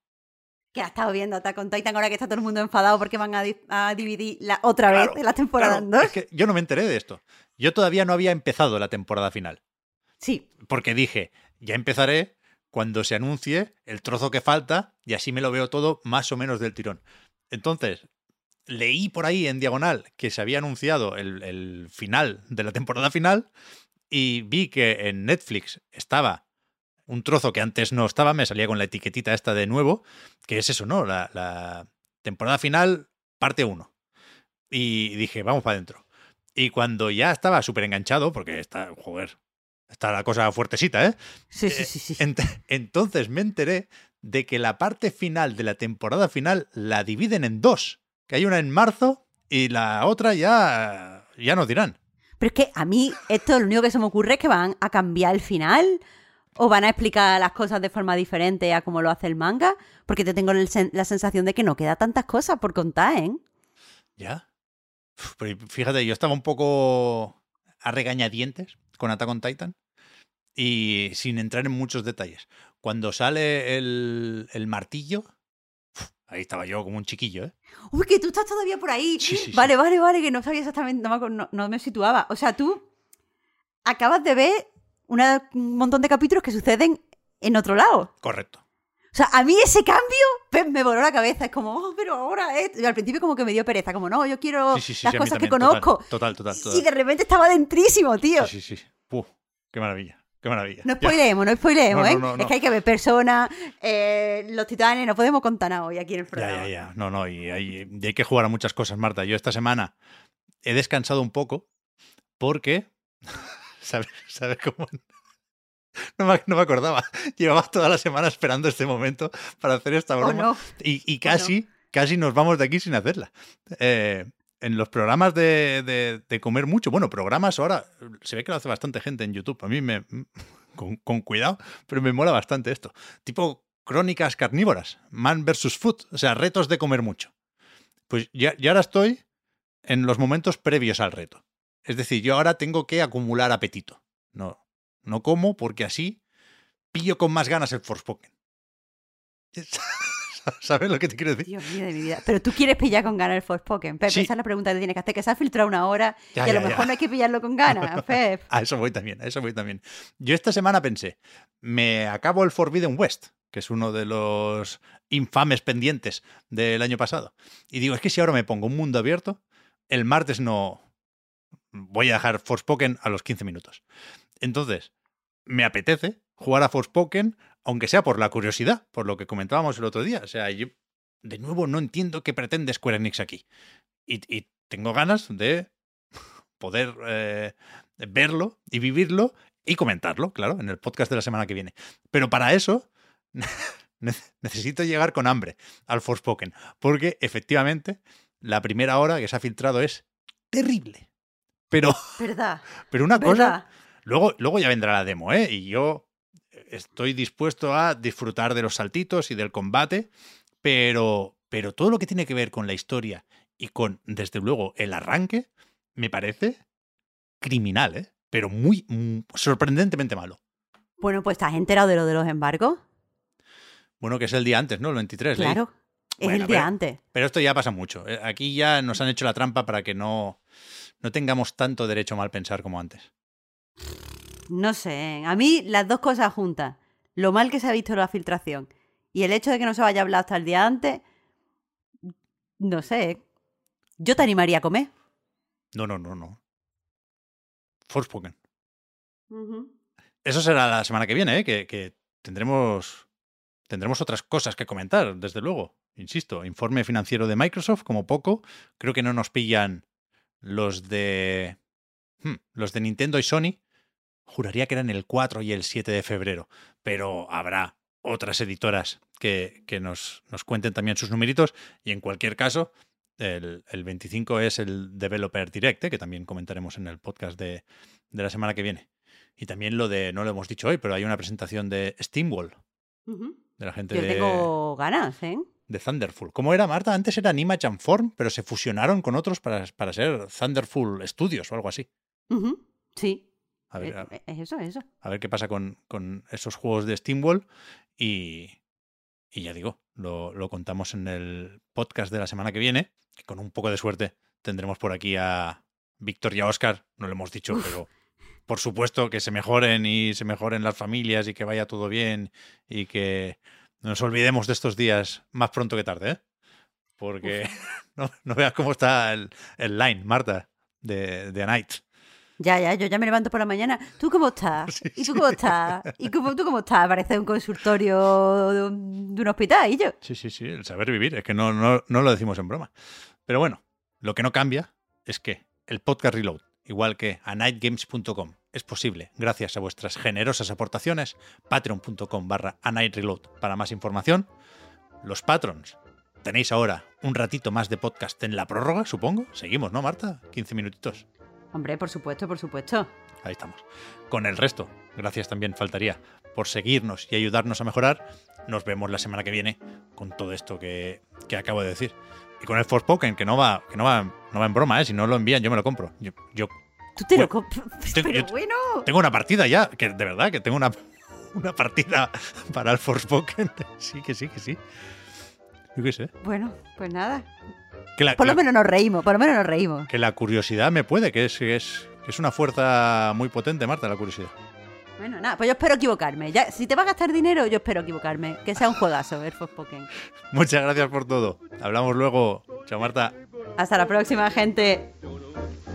Que ha estado viendo Attack on Titan ahora que está todo el mundo enfadado porque van a, a dividir la, otra vez Claro, la temporada Claro, en dos. es que yo no me enteré de esto. Yo todavía no había empezado la temporada final. Sí, Porque dije, ya empezaré cuando se anuncie el trozo que falta y así me lo veo todo más o menos del tirón. Entonces, leí por ahí en diagonal que se había anunciado el, el final de la temporada final y vi que en Netflix estaba un trozo que antes no estaba, me salía con la etiquetita esta de nuevo, que es eso, ¿no? La, la temporada final, parte 1. Y dije, vamos para adentro. Y cuando ya estaba súper enganchado, porque está, joder, está la cosa fuertecita, ¿eh? Sí, sí, Eh, sí, sí. ent- entonces me enteré de que la parte final de la temporada final la dividen en dos. Que hay una en marzo y la otra ya, ya nos dirán. Pero es que a mí esto lo único que se me ocurre es que van a cambiar el final o van a explicar las cosas de forma diferente a como lo hace el manga, porque te tengo sen- la sensación de que no queda tantas cosas por contar, ¿eh? ¿Ya? Uf, Pero fíjate, yo estaba un poco a regañadientes con Attack on Titan y sin entrar en muchos detalles. Cuando sale el, el martillo, uf, ahí estaba yo como un chiquillo, ¿eh? Uy, que tú estás todavía por ahí. Sí, sí, sí. vale, vale, vale, que no sabía exactamente, no- no me situaba. O sea, tú acabas de ver una- un montón de capítulos que suceden en otro lado. Correcto. O sea, a mí ese cambio pues, me voló la cabeza. Es como, oh, pero ahora es. Y al principio, como que me dio pereza. Como, no, yo quiero Sí, sí, sí, las cosas que total, conozco. Total, total, total. Y de repente estaba dentrísimo, tío. Sí, sí, sí. Uf, qué maravilla, qué maravilla. No Ya. spoileemos, no spoileemos, No, ¿eh? no, no, no. Es que hay que ver personas, eh, los titanes, no podemos contar nada hoy aquí en el Ya, programa. ya, ya. No, no, y hay, y hay que jugar a muchas cosas, Marta. Yo esta semana he descansado un poco porque. ¿Sabes, ¿Sabes cómo? No me, no me acordaba. Llevaba toda la semana esperando este momento para hacer esta ¿O broma. no? Y, y casi, casi nos vamos de aquí sin hacerla. Eh, en los programas de, de- de comer mucho, bueno, programas ahora se ve que lo hace bastante gente en YouTube. A mí me. Con, con cuidado, pero me mola bastante esto. Tipo crónicas carnívoras, man versus food, o sea, retos de comer mucho. Pues ya, ya ahora estoy en los momentos previos al reto. Es decir, yo ahora tengo que acumular apetito. No, no como porque así pillo con más ganas el Forspoken. ¿Sabes lo que te quiero decir? Dios mío de mi vida. Pero tú quieres pillar con ganas el Forspoken. Pep, Sí. esa es la pregunta que tienes que hacer, que se ha filtrado una hora Ya, y a lo ya, ya. mejor no hay que pillarlo con ganas, Pep. A eso voy también, a eso voy también. Yo esta semana pensé, me acabo el Forbidden West, que es uno de los infames pendientes del año pasado. Y digo, es que si ahora me pongo un mundo abierto, el martes no... Voy a dejar Forspoken a los 15 minutos. Entonces, me apetece jugar a Forspoken, aunque sea por la curiosidad, por lo que comentábamos el otro día. O sea, yo de nuevo no entiendo qué pretende Square Enix aquí. Y, tengo ganas de poder eh, verlo y vivirlo y comentarlo, claro, en el podcast de la semana que viene. Pero para eso ne- necesito llegar con hambre al Forspoken, porque efectivamente la primera hora que se ha filtrado es terrible. Pero, ¿Verdad? pero una cosa, ¿Verdad? luego, luego ya vendrá la demo, ¿eh? Y yo estoy dispuesto a disfrutar de los saltitos y del combate, pero, pero todo lo que tiene que ver con la historia y con, desde luego, el arranque, me parece criminal, ¿eh? Pero muy, mm, sorprendentemente malo. Bueno, pues ¿estás enterado de lo de los embargos? Bueno, que es el día antes, ¿no? El 23. leí. Claro. Es Bueno, el día pero- antes. Pero esto ya pasa mucho. Eh, Aquí ya nos han hecho la trampa para que no, no tengamos tanto derecho a mal pensar como antes. No sé. A mí las dos cosas juntas. Lo mal que se ha visto la filtración y el hecho de que no se vaya a hablar hasta el día antes. No sé. Yo te animaría a comer. No, no, no, no. Forspoken. Eso será la semana que viene, ¿eh? que, que tendremos, tendremos otras cosas que comentar, desde luego. Insisto, informe financiero de Microsoft, como poco. Creo que no nos pillan los de. hmm, los de Nintendo y Sony. Juraría que eran el 4 y el 7 de febrero. Pero habrá otras editoras que, que nos, nos cuenten también sus numeritos. Y en cualquier caso, el, el 25 es el Developer Direct, ¿eh? que también comentaremos en el podcast de, de la semana que viene. Y también lo de, no lo hemos dicho hoy, pero hay una presentación de Steamwall, de la gente Yo de, tengo ganas, ¿eh? De Thunderful. ¿Cómo era, Marta? Antes eran Image and Form, pero se fusionaron con otros para, para ser Thunderful Studios o algo así. Sí. A ver, a, Eh, Es eso, es eso. a ver qué pasa con, con esos juegos de Steamwall. Y, y ya digo, lo, lo contamos en el podcast de la semana que viene, que con un poco de suerte tendremos por aquí a Víctor y a Oscar. No lo hemos dicho, pero por supuesto que se mejoren y se mejoren las familias y que vaya todo bien y que nos olvidemos de estos días más pronto que tarde, ¿eh? Porque no, no veas cómo está el, el line, Marta, de, de A Night. Ya, ya, yo ya me levanto por la mañana. ¿Tú cómo estás? Sí, ¿Y tú cómo estás? ¿Y cómo, tú cómo estás? Parece un consultorio de un, de un hospital, ¿y yo? Sí, sí, sí, el saber vivir, es que no, no, no lo decimos en broma. Pero bueno, lo que no cambia es que el podcast Reload, igual que a nightgames.com. Es posible gracias a vuestras generosas aportaciones. Patreon.com barra a nightreload para más información. Los patrons. Tenéis ahora un ratito más de podcast en la prórroga, supongo. Seguimos, ¿no, Marta? 15 minutitos. Hombre, por supuesto, por supuesto. Ahí estamos. Con el resto, gracias también faltaría por seguirnos y ayudarnos a mejorar. Nos vemos la semana que viene con todo esto que, que acabo de decir. Y con el Forspoken, que no va, que no va, no va en broma, ¿eh? Si no lo envían, yo me lo compro. Yo, yo Tú te Bueno, Pero yo- bueno. tengo una partida ya, que de verdad, que tengo una, una partida para el Forspoken. Sí, que sí, que sí. Yo qué sé. Bueno, pues nada. Que la, Por lo la- menos nos reímos, por lo menos nos reímos. que la curiosidad me puede, que es, que es, que es una fuerza muy potente, Marta, la curiosidad. Bueno, nada, pues yo espero equivocarme. Ya, si te va a gastar dinero, yo espero equivocarme. Que sea un juegazo, el Forspoken. Muchas gracias por todo. Hablamos luego. Chao, Marta. Hasta la próxima, gente.